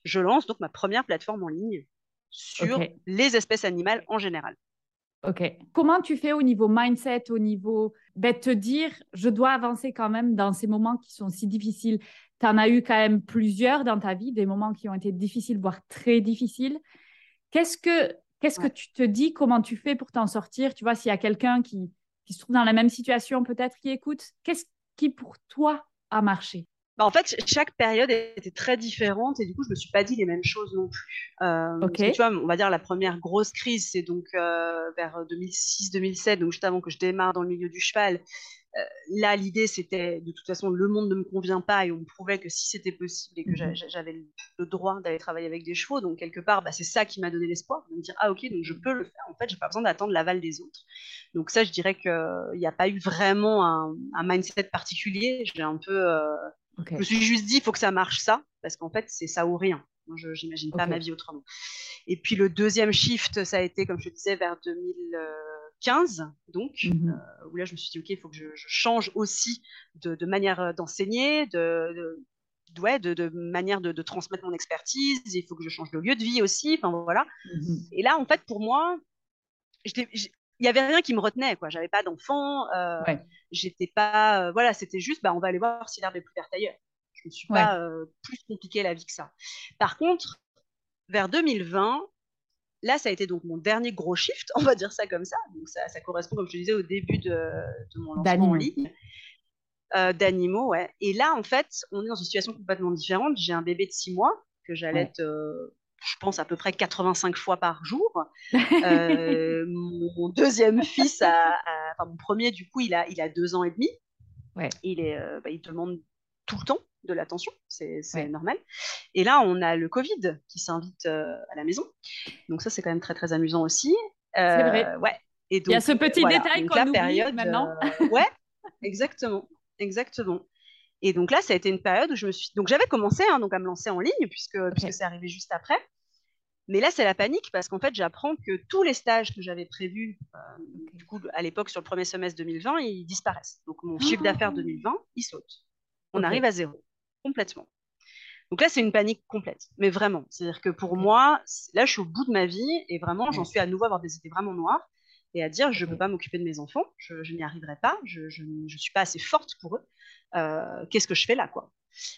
je lance donc ma première plateforme en ligne sur les espèces animales en général. Ok. Comment tu fais au niveau mindset, au niveau ben, te dire, je dois avancer quand même dans ces moments qui sont si difficiles? Tu en as eu quand même plusieurs dans ta vie, des moments qui ont été difficiles, voire très difficiles. Qu'est-ce que, qu'est-ce que tu te dis? Comment tu fais pour t'en sortir? Tu vois, s'il y a quelqu'un qui, qui se trouve dans la même situation, peut-être qui écoute, qu'est-ce qui pour toi a marché? Bah, en fait, chaque période était très différente et du coup, je me suis pas dit les mêmes choses non plus. Euh, tu vois, on va dire la première grosse crise, c'est donc euh, vers 2006-2007, donc juste avant que je démarre dans le milieu du cheval. Euh, là, l'idée, c'était de toute façon, le monde ne me convient pas et on me prouvait que si c'était possible et que mhm. j'avais le droit d'aller travailler avec des chevaux, donc quelque part, bah, c'est ça qui m'a donné l'espoir de me dire ah ok, donc je peux le faire. En fait, j'ai pas besoin d'attendre l'aval des autres. Donc ça, je dirais qu'il n'y a pas eu vraiment un, un mindset particulier. J'ai un peu je me suis juste dit, il faut que ça marche ça, parce qu'en fait, c'est ça ou rien. je n'imagine pas ma vie autrement. Et puis le deuxième shift, ça a été, comme je disais, vers 2015, donc, mhm. euh, où là, je me suis dit, OK, il faut que je, change aussi de, manière euh, d'enseigner, de, de, de, manière de, transmettre mon expertise, il faut que je change de lieu de vie aussi, enfin voilà. Mhm. Et là, en fait, pour moi, il n'y avait rien qui me retenait, quoi. J'avais pas d'enfant, euh, j'étais pas, euh, voilà, c'était juste, bah, on va aller voir si l'herbe est plus verte ailleurs. Je ne me suis pas euh, plus compliqué la vie que ça. Par contre, vers 2020, là, ça a été donc mon dernier gros shift, on va dire ça comme ça. Donc ça, ça correspond, comme je te disais, au début de, de mon lancement en ligne. d'animaux, ouais. Et là, en fait, on est dans une situation complètement différente. J'ai un bébé de six mois que j'allais être je pense, à peu près 85 fois par jour. Euh, mon deuxième fils, a, enfin, mon premier, du coup, il a, il a deux ans et demi. Ouais. Il, est, euh, bah, il demande tout le temps de l'attention, c'est normal. Et là, on a le Covid qui s'invite euh, à la maison. Donc ça, c'est quand même très, très amusant aussi. c'est vrai. Ouais. Et donc, il y a ce petit détail qu'on oublie période, maintenant. ouais, exactement. Exactement. Et donc là, ça a été une période où je me suis. Donc j'avais commencé hein, donc à me lancer en ligne, puisque, puisque c'est arrivé juste après. Mais là, c'est la panique parce qu'en fait, j'apprends que tous les stages que j'avais prévus, euh, du coup, à l'époque, sur le premier semestre 2020, ils disparaissent. Donc mon chiffre d'affaires 2020, ah. il saute. On arrive à zéro, complètement. Donc là, c'est une panique complète, mais vraiment. C'est-à-dire que pour moi, là, je suis au bout de ma vie et vraiment, j'en suis à nouveau à avoir des idées vraiment noires et à dire, je ne peux pas m'occuper de mes enfants, je, n'y arriverai pas, je ne suis pas assez forte pour eux. Euh, qu'est-ce que je fais là, quoi?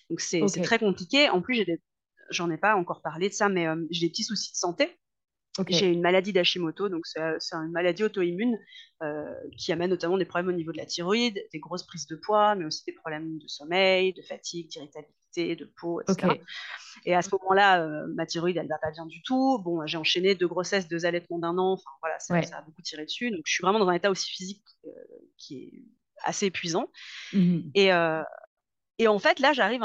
Donc c'est très compliqué. En plus, j'ai des... j'en ai pas encore parlé de ça, mais euh, j'ai des petits soucis de santé. J'ai une maladie d'Hashimoto, donc c'est une maladie auto-immune euh, qui amène notamment des problèmes au niveau de la thyroïde, des grosses prises de poids, mais aussi des problèmes de sommeil, de fatigue, d'irritabilité, de peau, etc. Et à ce moment-là, ma thyroïde, elle va pas bien du tout. Bon, j'ai enchaîné deux grossesses, deux allaitements d'un an. Enfin voilà, ça, ça, a beaucoup tiré dessus. Donc je suis vraiment dans un état aussi physique qui est assez épuisant. Mmh et, euh, et en fait, là, j'arrive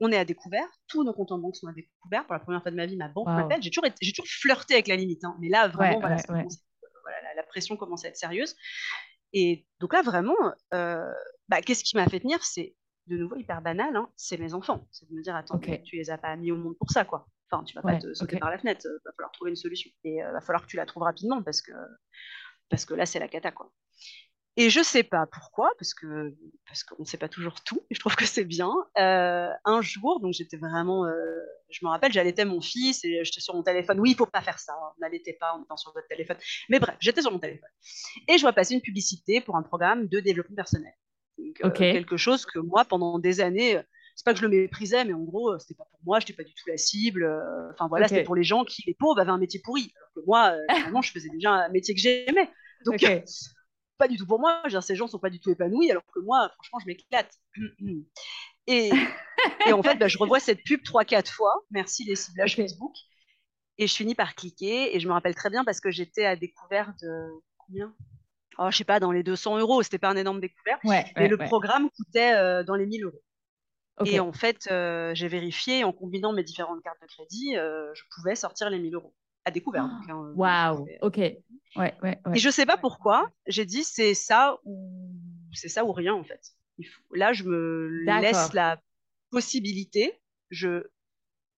On est à découvert, tous nos comptes en banque sont à découvert. Pour la première fois de ma vie, ma banque m'appelle. J'ai toujours, j'ai toujours flirté avec la limite, hein. mais là, vraiment, voilà, la, pression commence à être sérieuse. Et donc là, vraiment, euh, bah, qu'est-ce qui m'a fait tenir? C'est de nouveau hyper banal, hein, c'est mes enfants. C'est de me dire, attends, tu les as pas mis au monde pour ça, quoi. Enfin, tu vas pas te sauter par la fenêtre, il va falloir trouver une solution. Et il euh, va falloir que tu la trouves rapidement parce que, parce que là, c'est la cata, quoi. Et je sais pas pourquoi, parce que parce qu'on ne sait pas toujours tout. Et je trouve que c'est bien. Euh, un jour, donc j'étais vraiment, euh, je me rappelle, j'allaitais mon fils et j'étais sur mon téléphone. Oui, il faut pas faire ça. N'allaitez pas en étant sur votre téléphone. Mais bref, j'étais sur mon téléphone et je vois passer une publicité pour un programme de développement personnel. Donc, euh, quelque chose que moi, pendant des années, c'est pas que je le méprisais, mais en gros, c'était pas pour moi. J'étais pas du tout la cible. Enfin voilà, c'était pour les gens qui, les pauvres, avaient un métier pourri. Alors que moi, vraiment, je faisais déjà un métier que j'aimais. Donc pas du tout pour moi. Ces gens sont pas du tout épanouis, alors que moi, franchement, je m'éclate. Et, et, en fait, bah, je revois cette pub 3-4 fois. Merci les ciblages Facebook. Et je finis par cliquer. Et je me rappelle très bien parce que j'étais à découvert de combien? Oh, Je sais pas, dans les 200 euros. C'était pas un énorme découvert. et le programme coûtait euh, dans les 1000 euros. Et en fait, euh, j'ai vérifié en combinant mes différentes cartes de crédit, euh, je pouvais sortir les 1000 euros à découvert. Hein, euh, waouh, ok. Ouais, ouais, Et je sais pas pourquoi, j'ai dit c'est ça ou c'est ça ou rien en fait. Là, je me laisse la possibilité. Je,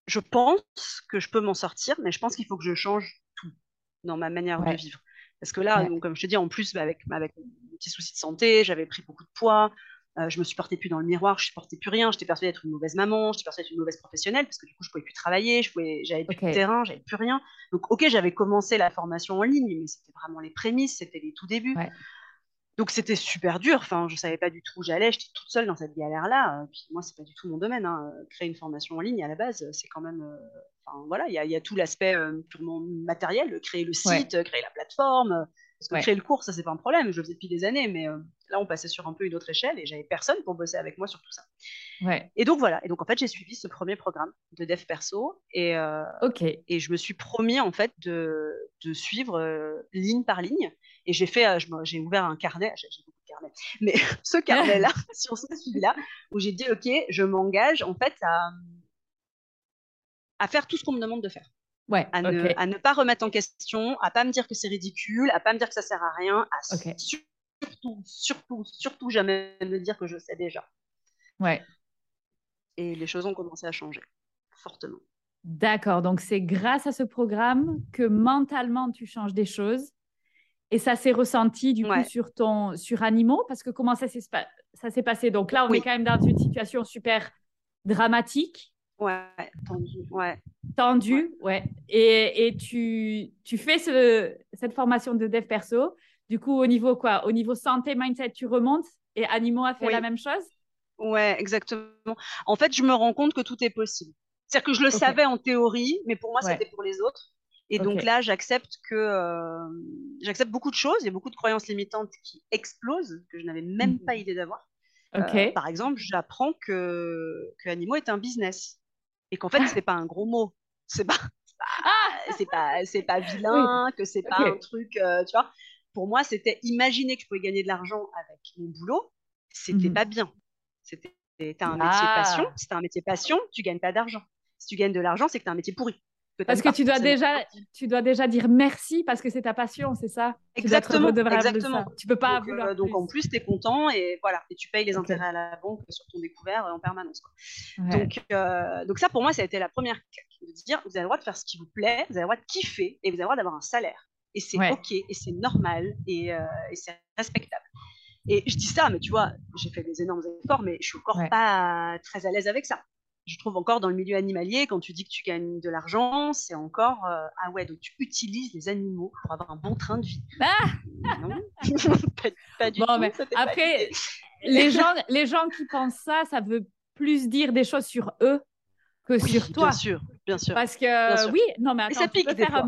je pense que je peux m'en sortir, mais je pense qu'il faut que je change tout dans ma manière de vivre. Parce que là, donc, comme je te dis, en plus, bah, avec, avec mes petits soucis de santé, j'avais pris beaucoup de poids. Euh, je me supportais plus dans le miroir, je supportais plus rien. J'étais persuadée d'être une mauvaise maman, j'étais persuadée d'être une mauvaise professionnelle parce que du coup, je pouvais plus travailler, je pouvais, j'avais plus de terrain, j'avais plus rien. Donc, ok, j'avais commencé la formation en ligne, mais c'était vraiment les prémices, c'était les tout débuts. Donc c'était super dur. Enfin, je savais pas du tout où j'allais. J'étais toute seule dans cette galère-là. Puis moi, c'est pas du tout mon domaine. Hein. Créer une formation en ligne à la base, c'est quand même. Euh, enfin voilà, il y, a tout l'aspect euh, purement matériel, créer le site, créer la plateforme. Parce que créer le cours, ça c'est pas un problème. Je le faisais depuis des années, mais euh, là, on passait sur un peu une autre échelle et j'avais personne pour bosser avec moi sur tout ça. Et donc voilà. Et donc en fait, j'ai suivi ce premier programme de dev perso et et je me suis promis en fait de, de suivre ligne par ligne et j'ai fait, euh, j'ai ouvert un carnet, j'ai beaucoup de carnets, mais ce carnet-là, sur ce suivi-là, où j'ai dit, OK, je m'engage en fait à, à faire tout ce qu'on me demande de faire. Ouais, à, ne, à, ne, pas remettre en question, à pas me dire que c'est ridicule, à pas me dire que ça sert à rien, à surtout, surtout, surtout jamais me dire que je sais déjà. Ouais. Et les choses ont commencé à changer fortement. D'accord, donc c'est grâce à ce programme que mentalement tu changes des choses et ça s'est ressenti du coup sur ton sur animaux parce que comment ça s'est ça s'est passé? Donc là, on est quand même dans une situation super dramatique. Ouais, tendu, ouais. Tendu, ouais. Et, et, tu, tu fais ce, cette formation de dev perso. Du coup, au niveau quoi? Au niveau santé, mindset, tu remontes et animaux a fait la même chose? Ouais, exactement. En fait, je me rends compte que tout est possible. C'est-à-dire que je le savais en théorie, mais pour moi, c'était pour les autres. Et donc là, j'accepte que euh, j'accepte beaucoup de choses. Il y a beaucoup de croyances limitantes qui explosent que je n'avais même pas mhm. idée d'avoir. Euh, par exemple, j'apprends que, que Animaux est un business et qu'en fait, c'est pas un gros mot. C'est pas ah c'est pas c'est pas vilain, que c'est pas un truc, euh, tu vois. Pour moi, c'était imaginer que je pouvais gagner de l'argent avec mon boulot, c'était mhm. pas bien. C'était un métier passion, ah. c'est un métier passion, tu gagnes pas d'argent. Si tu gagnes de l'argent, c'est que tu as un métier pourri parce que tu dois déjà, tu dois déjà dire merci parce que c'est ta passion, c'est ça? Exactement. Tu exactement. Tu peux pas donc, euh, donc en plus, tu es content et voilà, et tu payes les intérêts à la banque sur ton découvert euh, en permanence. Donc, euh, donc ça pour moi, ça a été la première claque de dire vous avez le droit de faire ce qui vous plaît, vous avez le droit de kiffer et vous avez le droit d'avoir un salaire. Et c'est ok et c'est normal et, et c'est respectable. Et je dis ça, mais tu vois, j'ai fait des énormes efforts, mais je suis encore pas très à l'aise avec ça je trouve encore dans le milieu animalier, quand tu dis que tu gagnes de l'argent, c'est encore euh, ah ouais, donc tu utilises les animaux pour avoir un bon train de vie. Ah non, pas, du tout. Mais après, les gens, les gens qui pensent ça, ça veut plus dire des choses sur eux que sur toi. Bien sûr, bien sûr. Parce que oui, non mais attends, ça pique des fois.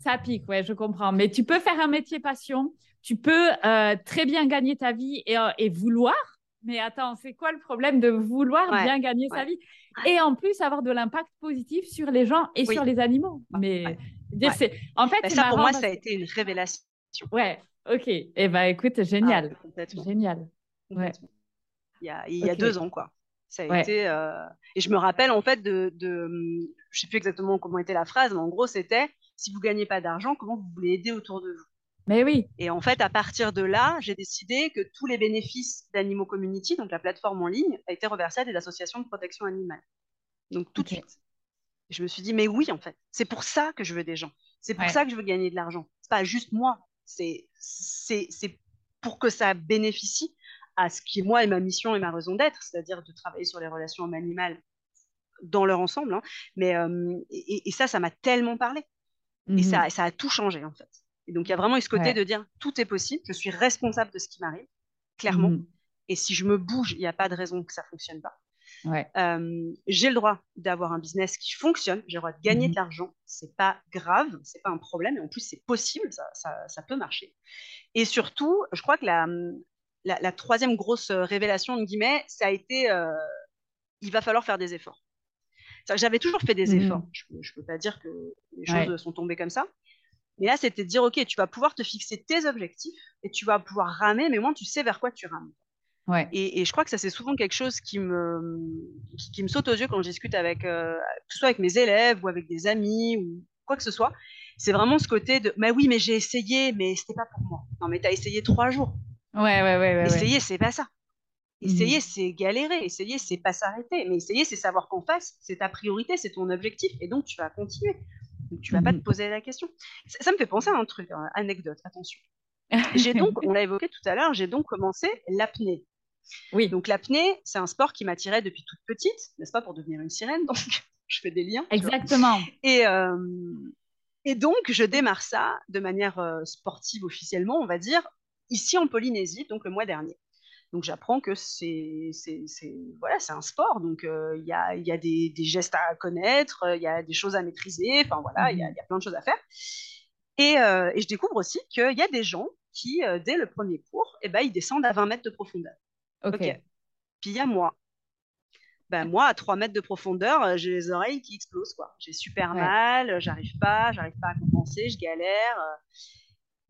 Ça pique, ouais, je comprends. Mais tu peux faire un métier passion, tu peux euh, très bien gagner ta vie et, euh, et vouloir mais attends, c'est quoi le problème de vouloir bien gagner sa vie? et en plus avoir de l'impact positif sur les gens et sur les animaux Mais c'est en fait, ça pour moi, ça a été une révélation. Ouais, ok. Et eh ben écoute, génial, ah, génial. Ouais. Il y a, il y a deux ans, quoi. Ça a été. Euh, et je me rappelle en fait de, de, je sais plus exactement comment était la phrase, mais en gros c'était si vous gagnez pas d'argent, comment vous voulez aider autour de vous? Mais oui. Et en fait, à partir de là, j'ai décidé que tous les bénéfices d'Animaux Community, donc la plateforme en ligne, a été reversés à des associations de protection animale. Donc tout de suite. je me suis dit, mais oui, en fait, c'est pour ça que je veux des gens. C'est pour ça que je veux gagner de l'argent. C'est pas juste moi. C'est pour que ça bénéficie à ce qui est moi et ma mission et ma raison d'être, c'est-à-dire de travailler sur les relations animales dans leur ensemble. Hein. Mais euh, et, ça, ça m'a tellement parlé. Et mhm. ça, ça a tout changé en fait. Et donc, il y a vraiment eu ce côté de dire tout est possible, je suis responsable de ce qui m'arrive, clairement. Mmh. Et si je me bouge, il n'y a pas de raison que ça ne fonctionne pas. Euh, j'ai le droit d'avoir un business qui fonctionne, j'ai le droit de gagner de mmh. l'argent, c'est pas grave, c'est pas un problème, et en plus c'est possible, ça, ça, peut marcher. Et surtout, je crois que la, la, troisième grosse révélation de guillemets, ça a été, euh, il va falloir faire des efforts. J'avais toujours fait des mmh. efforts. Je ne peux, pas dire que les choses sont tombées comme ça. Mais là, c'était de dire, OK, tu vas pouvoir te fixer tes objectifs et tu vas pouvoir ramer, mais au moins, tu sais vers quoi tu rames. Ouais. Et, je crois que ça, c'est souvent quelque chose qui me, qui, me saute aux yeux quand je discute avec, euh, que ce soit avec mes élèves ou avec des amis ou quoi que ce soit. C'est vraiment ce côté de, mais oui, mais j'ai essayé, mais c'était pas pour moi. Non, mais tu as essayé trois jours. Ouais, ouais, ouais. ouais essayer, c'est pas ça. Essayer, mhm. c'est galérer. Essayer, c'est pas s'arrêter. Mais essayer, c'est savoir qu'en face, c'est ta priorité, c'est ton objectif. Et donc, tu vas continuer tu vas pas te mhm. poser la question. Ça, me fait penser à un truc, hein, anecdote, attention. J'ai donc, on l'a évoqué tout à l'heure, j'ai donc commencé l'apnée. Oui. Donc l'apnée, c'est un sport qui m'attirait depuis toute petite, n'est-ce pas, pour devenir une sirène. Donc je fais des liens. Exactement. Et, euh, et donc je démarre ça de manière euh, sportive officiellement, on va dire, ici en Polynésie, donc le mois dernier. Donc j'apprends que c'est voilà, un sport, donc euh, il y, a, y, a, des, gestes à connaître, il y a des choses à maîtriser, enfin voilà, il y, a, y, a plein de choses à faire. Et, et je découvre aussi qu'il y a des gens qui, euh, dès le premier cours, eh ben, ils descendent à 20 mètres de profondeur. Ok. Puis il y a moi. Ben, moi, à 3 mètres de profondeur, euh, j'ai les oreilles qui explosent. quoi. J'ai super mal, euh, j'arrive pas, j'arrive pas à compenser, je galère.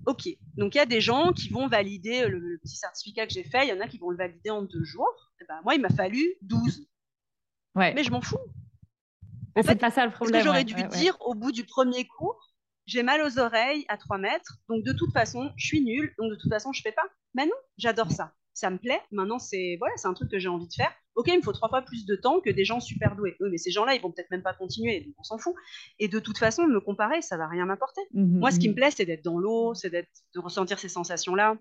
Ok, donc il y a des gens qui vont valider le, petit certificat que j'ai fait, il y en a qui vont le valider en deux jours. Eh ben, moi, il m'a fallu 12. Ouais. Mais je m'en fous. c'est pas ça le problème. J'aurais dû dire au bout du premier cours, j'ai mal aux oreilles à 3 mètres, donc de toute façon, je suis nulle, donc de toute façon, je fais pas. Mais non, j'adore ça. Ça me plaît. Maintenant, c'est voilà, c'est un truc que j'ai envie de faire. Ok, il me faut trois fois plus de temps que des gens super doués. Oui, mais ces gens-là, ils vont peut-être même pas continuer, donc on s'en fout. Et de toute façon, me comparer, ça va rien m'apporter. Mhm, Moi, ce qui mhm. me plaît, c'est d'être dans l'eau, c'est d'être, de ressentir ces sensations-là.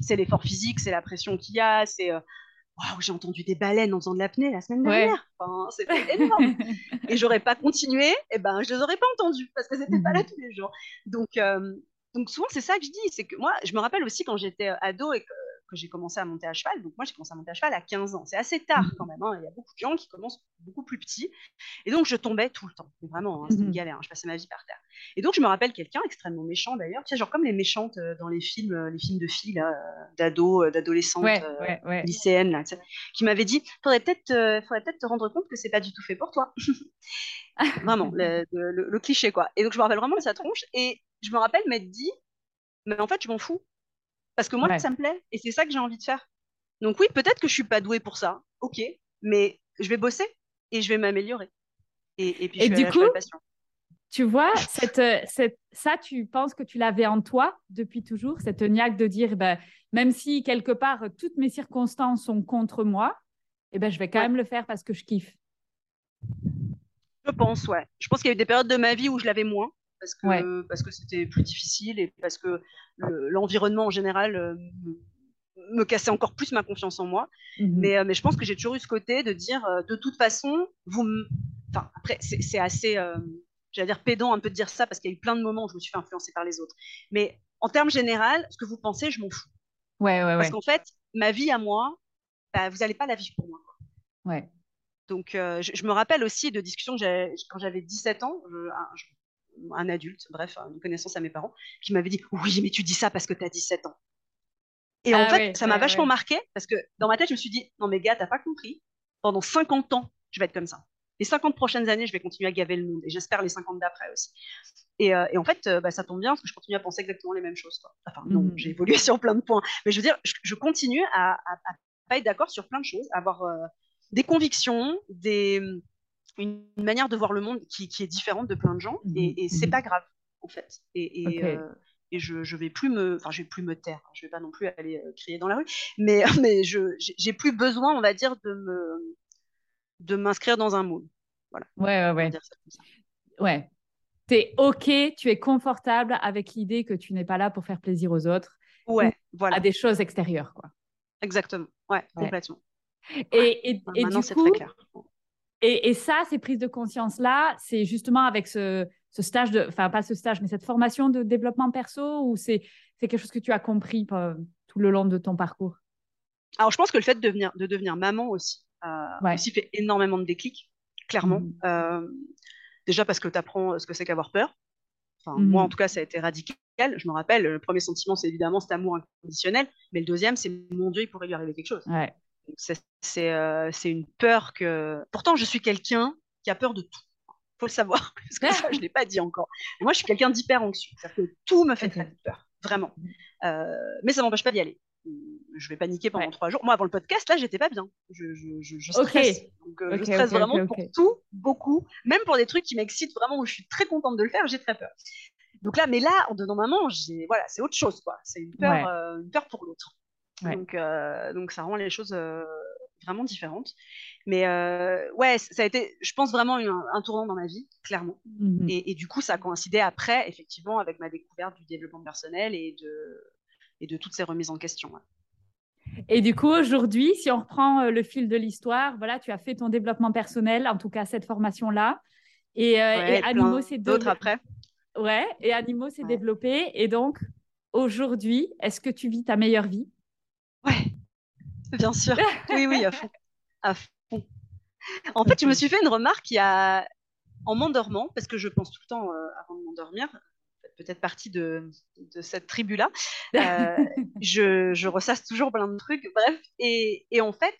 C'est l'effort physique, c'est la pression qu'il y a, c'est euh, Waouh, j'ai entendu des baleines en faisant de l'apnée la semaine dernière. Enfin, c'était énorme. et j'aurais pas continué, et eh ben je les aurais pas entendus parce que c'était pas là tous les jours. Donc, euh, donc souvent c'est ça que je dis, c'est que moi, je me rappelle aussi quand j'étais euh, ado et que que j'ai commencé à monter à cheval. Donc moi, j'ai commencé à monter à cheval à 15 ans. C'est assez tard Mhm. quand même. hein. Il y a beaucoup de gens qui commencent beaucoup plus petits. Et donc, je tombais tout le temps. Mais vraiment, hein, c'était une Mhm. galère. hein. Je passais ma vie par terre. Et donc, je me rappelle quelqu'un extrêmement méchant d'ailleurs. Tu sais, genre comme les méchantes euh, dans les films, euh, les films de filles, euh, d'ados, d'adolescentes, Ouais, ouais, ouais. lycéennes, là, tu sais, qui m'avait dit faudrait peut-être euh, faudrait peut-être te rendre compte que c'est pas du tout fait pour toi. vraiment, le, le- le cliché, quoi. Et donc, je me rappelle vraiment de sa tronche. Et je me rappelle m'être dit mais en fait, je m'en fous. Parce que moi, Ouais. ça me plaît. Et c'est ça que j'ai envie de faire. Donc oui, peut-être que je suis pas douée pour ça. Ok. Mais je vais bosser et je vais m'améliorer. Et, et puis, Et je vais du coup. Tu vois, cette, euh, cette, ça, tu penses que tu l'avais en toi depuis toujours, cette niaque de dire, ben, même si quelque part toutes mes circonstances sont contre moi, eh ben, je vais quand Ouais. même le faire parce que je kiffe. Je pense, ouais. Je pense qu'il y a eu des périodes de ma vie où je l'avais moins. Parce que Ouais. parce que c'était plus difficile et parce que le- l'environnement en général euh, me, cassait encore plus ma confiance en moi. Mhm. Mais, euh, mais je pense que j'ai toujours eu ce côté de dire, euh, de toute façon, vous. Enfin, après, c'est assez, euh, j'allais dire pédant un peu de dire ça, parce qu'il y a eu plein de moments où je me suis fait influencer par les autres. Mais en termes général, ce que vous pensez, je m'en fous. Ouais, ouais, Parce ouais. qu'en fait, ma vie à moi, bah, vous n'allez pas la vivre pour moi. ouais. Donc, euh, je, je me rappelle aussi de discussions quand j'avais 17 ans, je- je- un adulte, bref, une connaissance à mes parents, qui m'avait dit Oui, mais tu dis ça parce que tu as 17 ans. Et en Ah fait, ça m'a vachement marqué parce que dans ma tête, je me suis dit Non, mais gars, t'as pas compris. Pendant 50 ans, je vais être comme ça. Les 50 prochaines années, je vais continuer à gaver le monde. Et j'espère les 50 d'après aussi. Et, euh, et en fait, euh, bah, ça tombe bien parce que je continue à penser exactement les mêmes choses. quoi. Enfin, non, Mhm. j'ai évolué sur plein de points. Mais je veux dire, je, je continue à, à, à pas être d'accord sur plein de choses, à avoir euh, des convictions, des, une manière de voir le monde qui, qui est différente de plein de gens. Mhm. Et, et c'est Mhm. pas grave, en fait. Et, euh, et je, je vais plus me, enfin, je vais plus me taire. Je vais pas non plus aller euh, crier dans la rue, mais, mais je, j'ai plus besoin, on va dire, de me, de m'inscrire dans un moule. Voilà. Ouais, ouais, ouais. Ouais. Tu es OK, tu es confortable avec l'idée que tu n'es pas là pour faire plaisir aux autres, Ouais, voilà, à des choses extérieures, quoi. exactement. Ouais, Ouais. complètement. Et, et, et du c'est coup, très clair. Et, et ça, ces prises de conscience-là, c'est justement avec ce, ce stage de, enfin pas ce stage, mais cette formation de développement perso, ou c'est quelque chose que tu as compris euh, tout le long de ton parcours? Alors, je pense que le fait de devenir, de devenir maman aussi, euh, Ouais. aussi fait énormément de déclics, clairement. Mhm. Euh, déjà parce que tu apprends ce que c'est qu'avoir peur. Enfin. Moi, en tout cas, ça a été radical. Je me rappelle, le premier sentiment, c'est évidemment cet amour inconditionnel. Mais le deuxième, c'est mon Dieu, il pourrait lui arriver quelque chose. Ouais. C'est euh, c'est une peur que. Pourtant, je suis quelqu'un qui a peur de tout. faut le savoir, parce que ça, je ne l'ai pas dit encore. Moi, je suis quelqu'un d'hyper anxieux. C'est-à-dire que tout me fait très peur, vraiment. Euh, mais ça m'empêche pas d'y aller. Je vais paniquer pendant Ouais. trois jours. Moi, avant le podcast, là, j'étais pas bien. Je, je, je, je stresse. Donc, euh, je stresse ok, ok, vraiment pour tout, beaucoup. Même pour des trucs qui m'excitent vraiment, où je suis très contente de le faire, j'ai très peur. Donc là, mais là, en devenant maman, j'ai voilà, c'est autre chose, quoi. C'est une peur, Ouais. euh, une peur pour l'autre. Ouais. Donc, euh, donc ça rend les choses euh, vraiment différentes. Mais euh, ouais, ça a été, je pense vraiment un, un tournant dans ma vie, clairement. Mhm. Et, et du coup, ça a coïncidé après, effectivement, avec ma découverte du développement personnel et de, et de toutes ces remises en question. ouais. Et du coup, aujourd'hui, si on reprend le fil de l'histoire, voilà, tu as fait ton développement personnel, en tout cas cette formation-là. Et, et Animo s'est d'autres après. Ouais, et Animo s'est développé. Et donc, aujourd'hui, est-ce que tu vis ta meilleure vie? Ouais, bien sûr. oui, oui, à fond. À fond. En fait, je me suis fait une remarque il y a... en m'endormant, parce que je pense tout le temps euh, avant de m'endormir, peut-être partie de, de cette tribu-là. Euh, je, je, ressasse toujours plein de trucs, bref. Et, et, en fait,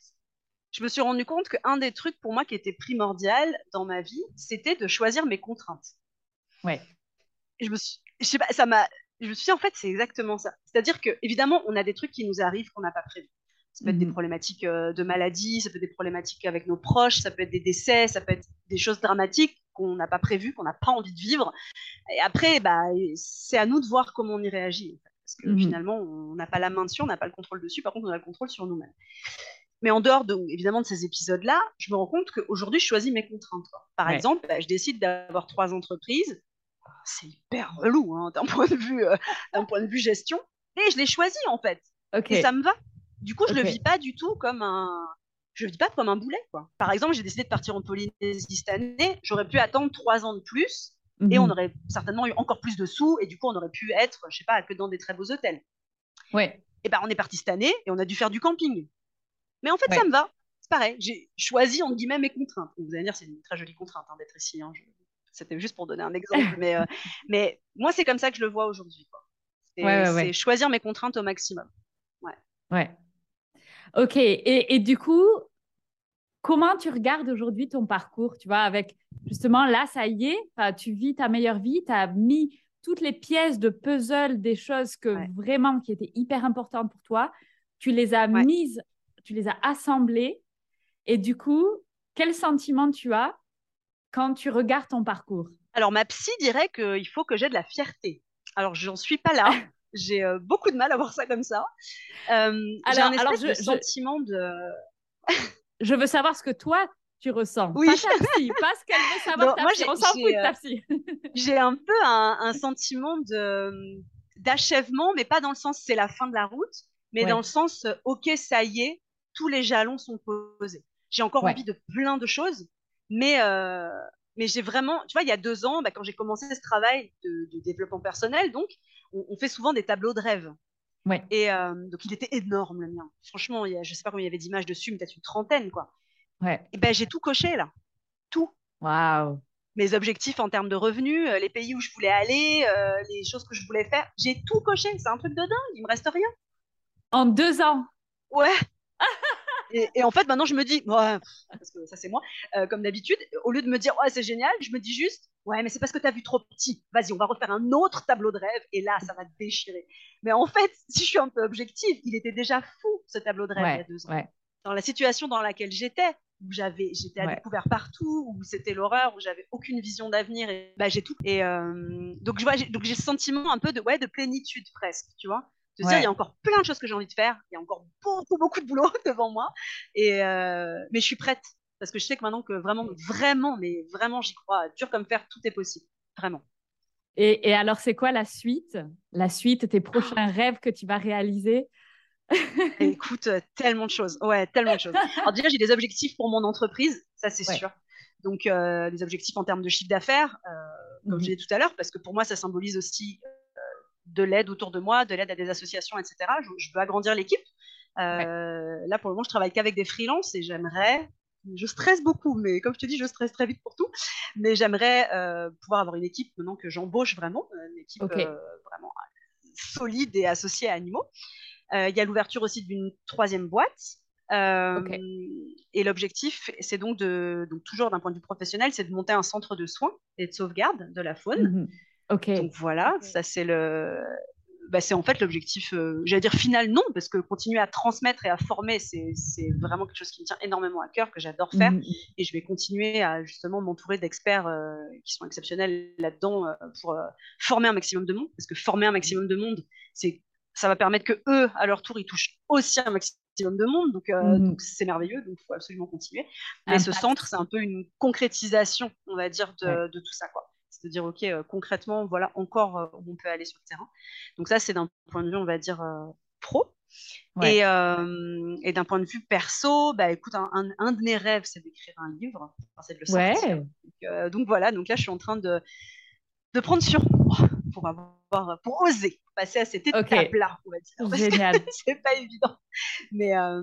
je me suis rendu compte qu'un des trucs pour moi qui était primordial dans ma vie, c'était de choisir mes contraintes. Ouais. je me suis, je sais pas, ça m'a, je me suis dit, en fait, c'est exactement ça. C'est-à-dire que, évidemment, on a des trucs qui nous arrivent qu'on n'a pas prévu. Ça peut être des mhm. problématiques euh, de maladie, ça peut être des problématiques avec nos proches, ça peut être des décès, ça peut être des choses dramatiques qu'on n'a pas prévues, qu'on n'a pas envie de vivre. Et après, bah, c'est à nous de voir comment on y réagit. Parce que mhm. finalement, on n'a pas la main dessus, on n'a pas le contrôle dessus, par contre, on a le contrôle sur nous-mêmes. Mais en dehors de, évidemment de ces épisodes-là, je me rends compte qu'aujourd'hui, je choisis mes contraintes. Par exemple, bah, je décide d'avoir trois entreprises c'est hyper relou hein, d'un point de vue euh, d'un point de vue gestion et je l'ai choisi en fait et ça me va du coup je ne le vis pas du tout comme un je le vis pas comme un boulet quoi par exemple j'ai décidé de partir en Polynésie cette année j'aurais pu attendre trois ans de plus et on mhm. aurait certainement eu encore plus de sous et du coup on aurait pu être je sais pas que dans des très beaux hôtels ouais et ben on est parti cette année et on a dû faire du camping mais en fait ça me va c'est pareil j'ai choisi entre guillemets mes contraintes vous allez dire c'est une très jolie contrainte hein, d'être ici hein. C'était juste pour donner un exemple. mais, euh, mais moi, c'est comme ça que je le vois aujourd'hui. C'est choisir mes contraintes au maximum. Ouais. Ouais. Ok. Et, et du coup, comment tu regardes aujourd'hui ton parcours Tu vois, avec justement là, ça y est, tu vis ta meilleure vie, tu as mis toutes les pièces de puzzle des choses que vraiment qui étaient hyper importantes pour toi, tu les as mises, tu les as assemblées. Et du coup, quel sentiment tu as quand tu regardes ton parcours? Alors, ma psy dirait qu'il faut que j'ai de la fierté. Alors, j'en suis pas là. j'ai euh, beaucoup de mal à voir ça comme ça. Euh, j'ai un espèce je, de sentiment de... je veux savoir ce que toi, tu ressens. Oui. Pas ta psy, pas ce qu'elle veut savoir ta moi, psy. On s'en fout de ta psy. j'ai un peu un, sentiment de d'achèvement, mais pas dans le sens c'est la fin de la route, mais dans le sens ok, ça y est, tous les jalons sont posés. J'ai encore envie de plein de choses, mais, euh, mais j'ai vraiment, tu vois, il y a deux ans, bah, quand j'ai commencé ce travail de, développement personnel, donc, on, fait souvent des tableaux de rêve. Ouais. Et euh, donc, il était énorme, le mien. Franchement, il y a, je sais pas combien il y avait d'images dessus, peut-être une trentaine, quoi. Ouais. Et ben, j'ai tout coché, là. Tout. Waouh. Mes objectifs en termes de revenus, euh, les pays où je voulais aller, les choses que je voulais faire, j'ai tout coché. C'est un truc de dingue, il me reste rien. En deux ans Ouais. Et, en fait, maintenant, je me dis, ouais, parce que ça, c'est moi, euh, comme d'habitude, au lieu de me dire, ouais, c'est génial, je me dis juste, ouais, mais c'est parce que tu as vu trop petit. Vas-y, on va refaire un autre tableau de rêve, et là, ça va te déchirer. Mais en fait, si je suis un peu objective, il était déjà fou, ce tableau de rêve, il y a deux ans. Dans la situation dans laquelle j'étais, où j'avais, j'étais à découvert partout, où c'était l'horreur, où j'avais aucune vision d'avenir, et bah, j'ai tout. Et euh, donc, je vois, donc j'ai ce sentiment un peu de, ouais, de plénitude presque, tu vois de dire il y a encore plein de choses que j'ai envie de faire, il y a encore beaucoup beaucoup de boulot devant moi, et euh, mais je suis prête. Parce que je sais que maintenant que vraiment vraiment mais vraiment j'y crois, dur comme faire, tout est possible, vraiment. Et, et alors c'est quoi la suite? La suite, tes prochains rêves que tu vas réaliser? Écoute, euh, tellement de choses, ouais, tellement de choses. Alors déjà j'ai des objectifs pour mon entreprise, ça c'est sûr. Donc euh, des objectifs en termes de chiffre d'affaires, comme je mmh je disais tout à l'heure, parce que pour moi ça symbolise aussi de l'aide autour de moi, de l'aide à des associations, etc. Je, veux agrandir l'équipe. Euh, là, pour le moment, je travaille qu'avec des freelances et j'aimerais, je stresse beaucoup, mais comme je te dis, je stresse très vite pour tout. Mais j'aimerais euh, pouvoir avoir une équipe maintenant que j'embauche vraiment, une équipe euh, vraiment solide et associée à Animaux. Il y a l'ouverture aussi d'une troisième boîte. Et l'objectif, c'est donc de, donc toujours d'un point de vue professionnel, c'est de monter un centre de soins et de sauvegarde de la faune. Mhm. Ok. Donc voilà, ça c'est le. Bah, c'est en fait l'objectif, euh, j'allais dire final, non, parce que continuer à transmettre et à former, c'est vraiment quelque chose qui me tient énormément à cœur, que j'adore faire. Mm-hmm. Et je vais continuer à justement m'entourer d'experts euh, qui sont exceptionnels là-dedans euh, pour former un maximum de monde. Parce que former un maximum de monde, c'est ça va permettre que eux, à leur tour, ils touchent aussi un maximum de monde. Donc, donc c'est merveilleux. Donc, il faut absolument continuer. Mais ce centre, c'est un peu une concrétisation, on va dire, de, de tout ça. Quoi de dire, OK, euh, concrètement, voilà encore euh, où on peut aller sur le terrain. Donc ça, c'est d'un point de vue, on va dire, euh, pro. Et, euh, et d'un point de vue perso, bah, écoute, un, un, de mes rêves, c'est d'écrire un livre, c'est de le sortir. Donc, euh, donc, voilà, donc là, je suis en train de, de prendre sur moi pour avoir, pour oser passer à cette étape-là, on va dire. Génial. c'est pas évident, mais euh,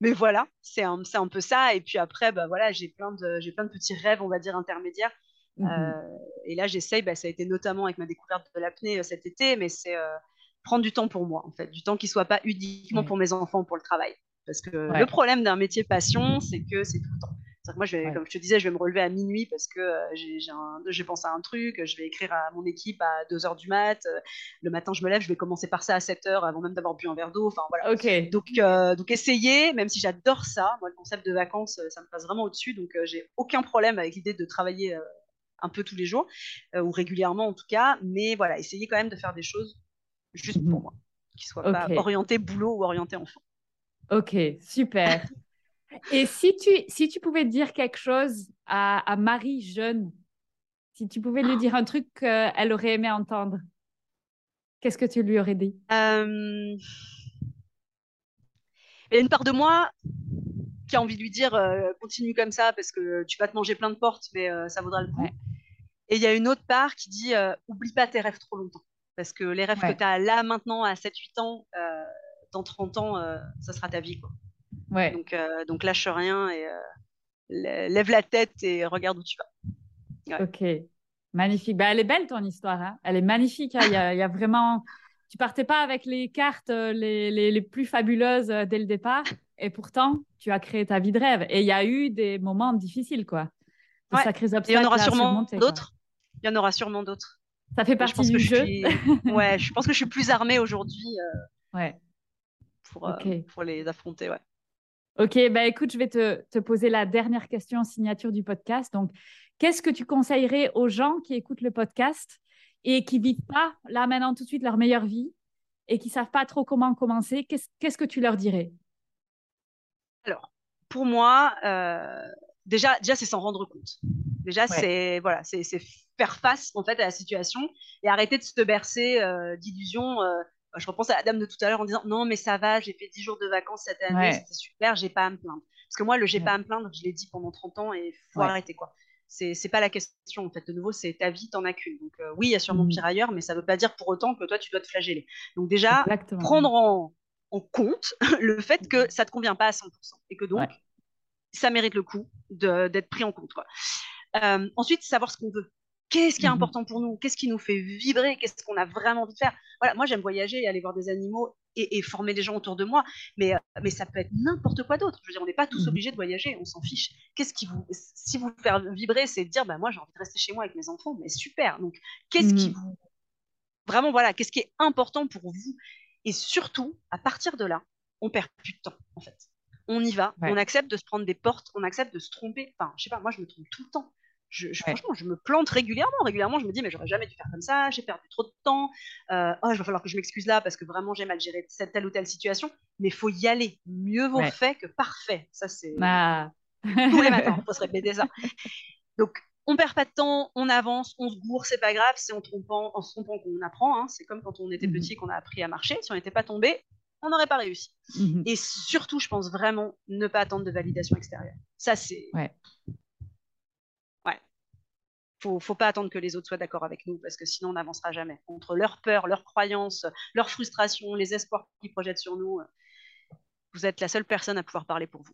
mais voilà, c'est un, un peu ça. Et puis après, bah voilà, j'ai plein de, plein de petits rêves, on va dire intermédiaires. Mmh et là, j'essaye. Bah, ça a été notamment avec ma découverte de l'apnée cet été, mais c'est prendre du temps pour moi, en fait, du temps qui soit pas uniquement pour mes enfants, pour le travail. Parce que le problème d'un métier passion, c'est que c'est tout le temps. Moi, je vais, comme je te disais, je vais me relever à minuit parce que euh, j'ai pensé à un truc, je vais écrire à mon équipe à 2h du mat. Euh, le matin, je me lève, je vais commencer par ça à 7h avant même d'avoir bu un verre d'eau. Enfin, voilà. Donc, euh, donc, essayer, même si j'adore ça, moi, le concept de vacances, ça me passe vraiment au-dessus. Donc, j'ai aucun problème avec l'idée de travailler un peu tous les jours, ou régulièrement en tout cas. Mais voilà, essayer quand même de faire des choses juste pour mhm. moi, qui soit pas orienté boulot ou orienté enfant. Ok, super. Et si tu, si tu pouvais dire quelque chose à, à Marie jeune, si tu pouvais lui dire un truc qu'elle aurait aimé entendre, qu'est-ce que tu lui aurais dit? Euh, Il y a une part de moi qui a envie de lui dire euh, continue comme ça parce que tu vas te manger plein de portes, mais euh, ça vaudra le coup. Et il y a une autre part qui dit oublie pas tes rêves trop longtemps. Parce que les rêves que tu as là, maintenant, à 7-8 ans, euh, dans 30 ans, euh, ça sera ta vie. Quoi. Ouais. Donc, euh, donc lâche rien et lève la tête et regarde où tu vas. Ok, magnifique. Bah, elle est belle ton histoire. Hein. elle est magnifique. Hein. Il, y a, y, a, vraiment. Tu partais pas avec les cartes les, les, les, plus fabuleuses dès le départ. Et pourtant, tu as créé ta vie de rêve. Et il y a eu des moments difficiles, quoi. Des sacrés obstacles. il y en aura sûrement d'autres. Il y en aura sûrement d'autres. Ça fait partie du jeu. ouais, je pense que je suis plus armée aujourd'hui euh, ouais. pour, euh, pour les affronter. Ouais. Ok, bah écoute, je vais te, te, poser la dernière question en signature du podcast. Donc, qu'est-ce que tu conseillerais aux gens qui écoutent le podcast et qui vivent pas là maintenant tout de suite leur meilleure vie et qui savent pas trop comment commencer? Qu'est-ce que tu leur dirais? Alors, pour moi, euh, déjà, déjà c'est s'en rendre compte. Déjà, c'est voilà, c'est faire face en fait à la situation et arrêter de se bercer euh, d'illusions. Euh, je repense à la dame de tout à l'heure en disant non mais ça va, j'ai fait 10 jours de vacances cette année, c'était super, j'ai pas à me plaindre. Parce que moi le j'ai pas à me plaindre, je l'ai dit pendant 30 ans et faut arrêter quoi. C'est c'est pas la question en fait. De nouveau, c'est ta vie, t'en as qu'une. Donc euh, oui, il y a sûrement mmh. pire ailleurs, mais ça veut pas dire pour autant que toi tu dois te flageller. Donc déjà prendre en, en compte le fait que ça te convient pas à 100% et que donc ça mérite le coup d'être pris en compte. Quoi. Euh, ensuite, savoir ce qu'on veut. Qu'est-ce qui est mhm. important pour nous? Qu'est-ce qui nous fait vibrer? Qu'est-ce qu'on a vraiment envie de faire? Voilà, moi j'aime voyager et aller voir des animaux et, former des gens autour de moi, mais, euh, mais ça peut être n'importe quoi d'autre. Je veux dire, on n'est pas tous mhm. obligés de voyager, on s'en fiche. Qu'est-ce qui vous, si vous faire vibrer, c'est de dire, bah moi j'ai envie de rester chez moi avec mes enfants, mais super. Donc, qu'est-ce qui mhm. vous, vraiment voilà, qu'est-ce qui est important pour vous? Et surtout, à partir de là, on perd plus de temps en fait on y va, on accepte de se prendre des portes, on accepte de se tromper. Enfin, je sais pas, moi je me trompe tout le temps. Je, Franchement, je me plante régulièrement. Régulièrement, je me dis, mais j'aurais jamais dû faire comme ça, j'ai perdu trop de temps. Euh, oh, il va falloir que je m'excuse là parce que vraiment j'ai mal géré cette telle ou telle situation. Mais il faut y aller. Mieux vaut fait que parfait. Ça, c'est bah. tous les matins, il faut se répéter ça. Donc, on perd pas de temps, on avance, on se gourre, c'est pas grave, c'est en, trompant, en se trompant qu'on apprend. Hein. C'est comme quand on était mmh petit qu'on a appris à marcher. Si on n'était pas tombé, on n'aurait pas réussi. Mhm. Et surtout, je pense vraiment ne pas attendre de validation extérieure. Ça, c'est. Ouais. Faut, faut pas attendre que les autres soient d'accord avec nous parce que sinon, on n'avancera jamais. Entre leurs peurs, leurs croyances, leurs frustrations, les espoirs qu'ils projettent sur nous, vous êtes la seule personne à pouvoir parler pour vous.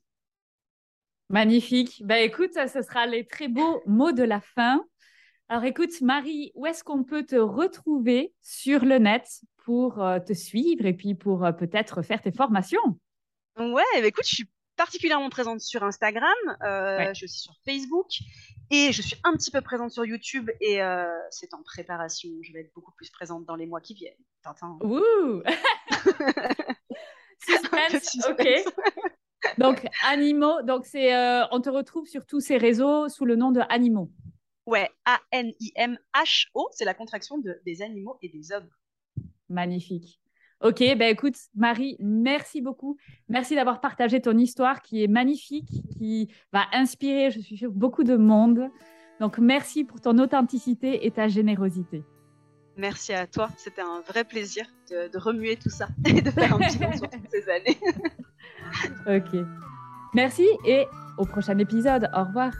Magnifique. Bah écoute, ce sera les très beaux mots de la fin. Alors écoute, Marie, où est-ce qu'on peut te retrouver sur le net pour euh, te suivre et puis pour euh, peut-être faire tes formations? Ouais, bah, écoute, je suis particulièrement présente sur Instagram, euh, je suis sur Facebook et je suis un petit peu présente sur YouTube et c'est en préparation. Je vais être beaucoup plus présente dans les mois qui viennent. Tintin. Ouh Suspense, ok. Donc, Animaux, donc c'est, on te retrouve sur tous ces réseaux sous le nom de Animaux. Ouais, A-N-I-M-H-O, c'est la contraction de, des animaux et des hommes. Magnifique. Ok, ben écoute, Marie, merci beaucoup. Merci d'avoir partagé ton histoire qui est magnifique, qui va inspirer, je suis sûre, beaucoup de monde. Donc, merci pour ton authenticité et ta générosité. Merci à toi. C'était un vrai plaisir de, de, remuer tout ça et de faire un bilan sur toutes ces années. ok. Merci et au prochain épisode. Au revoir.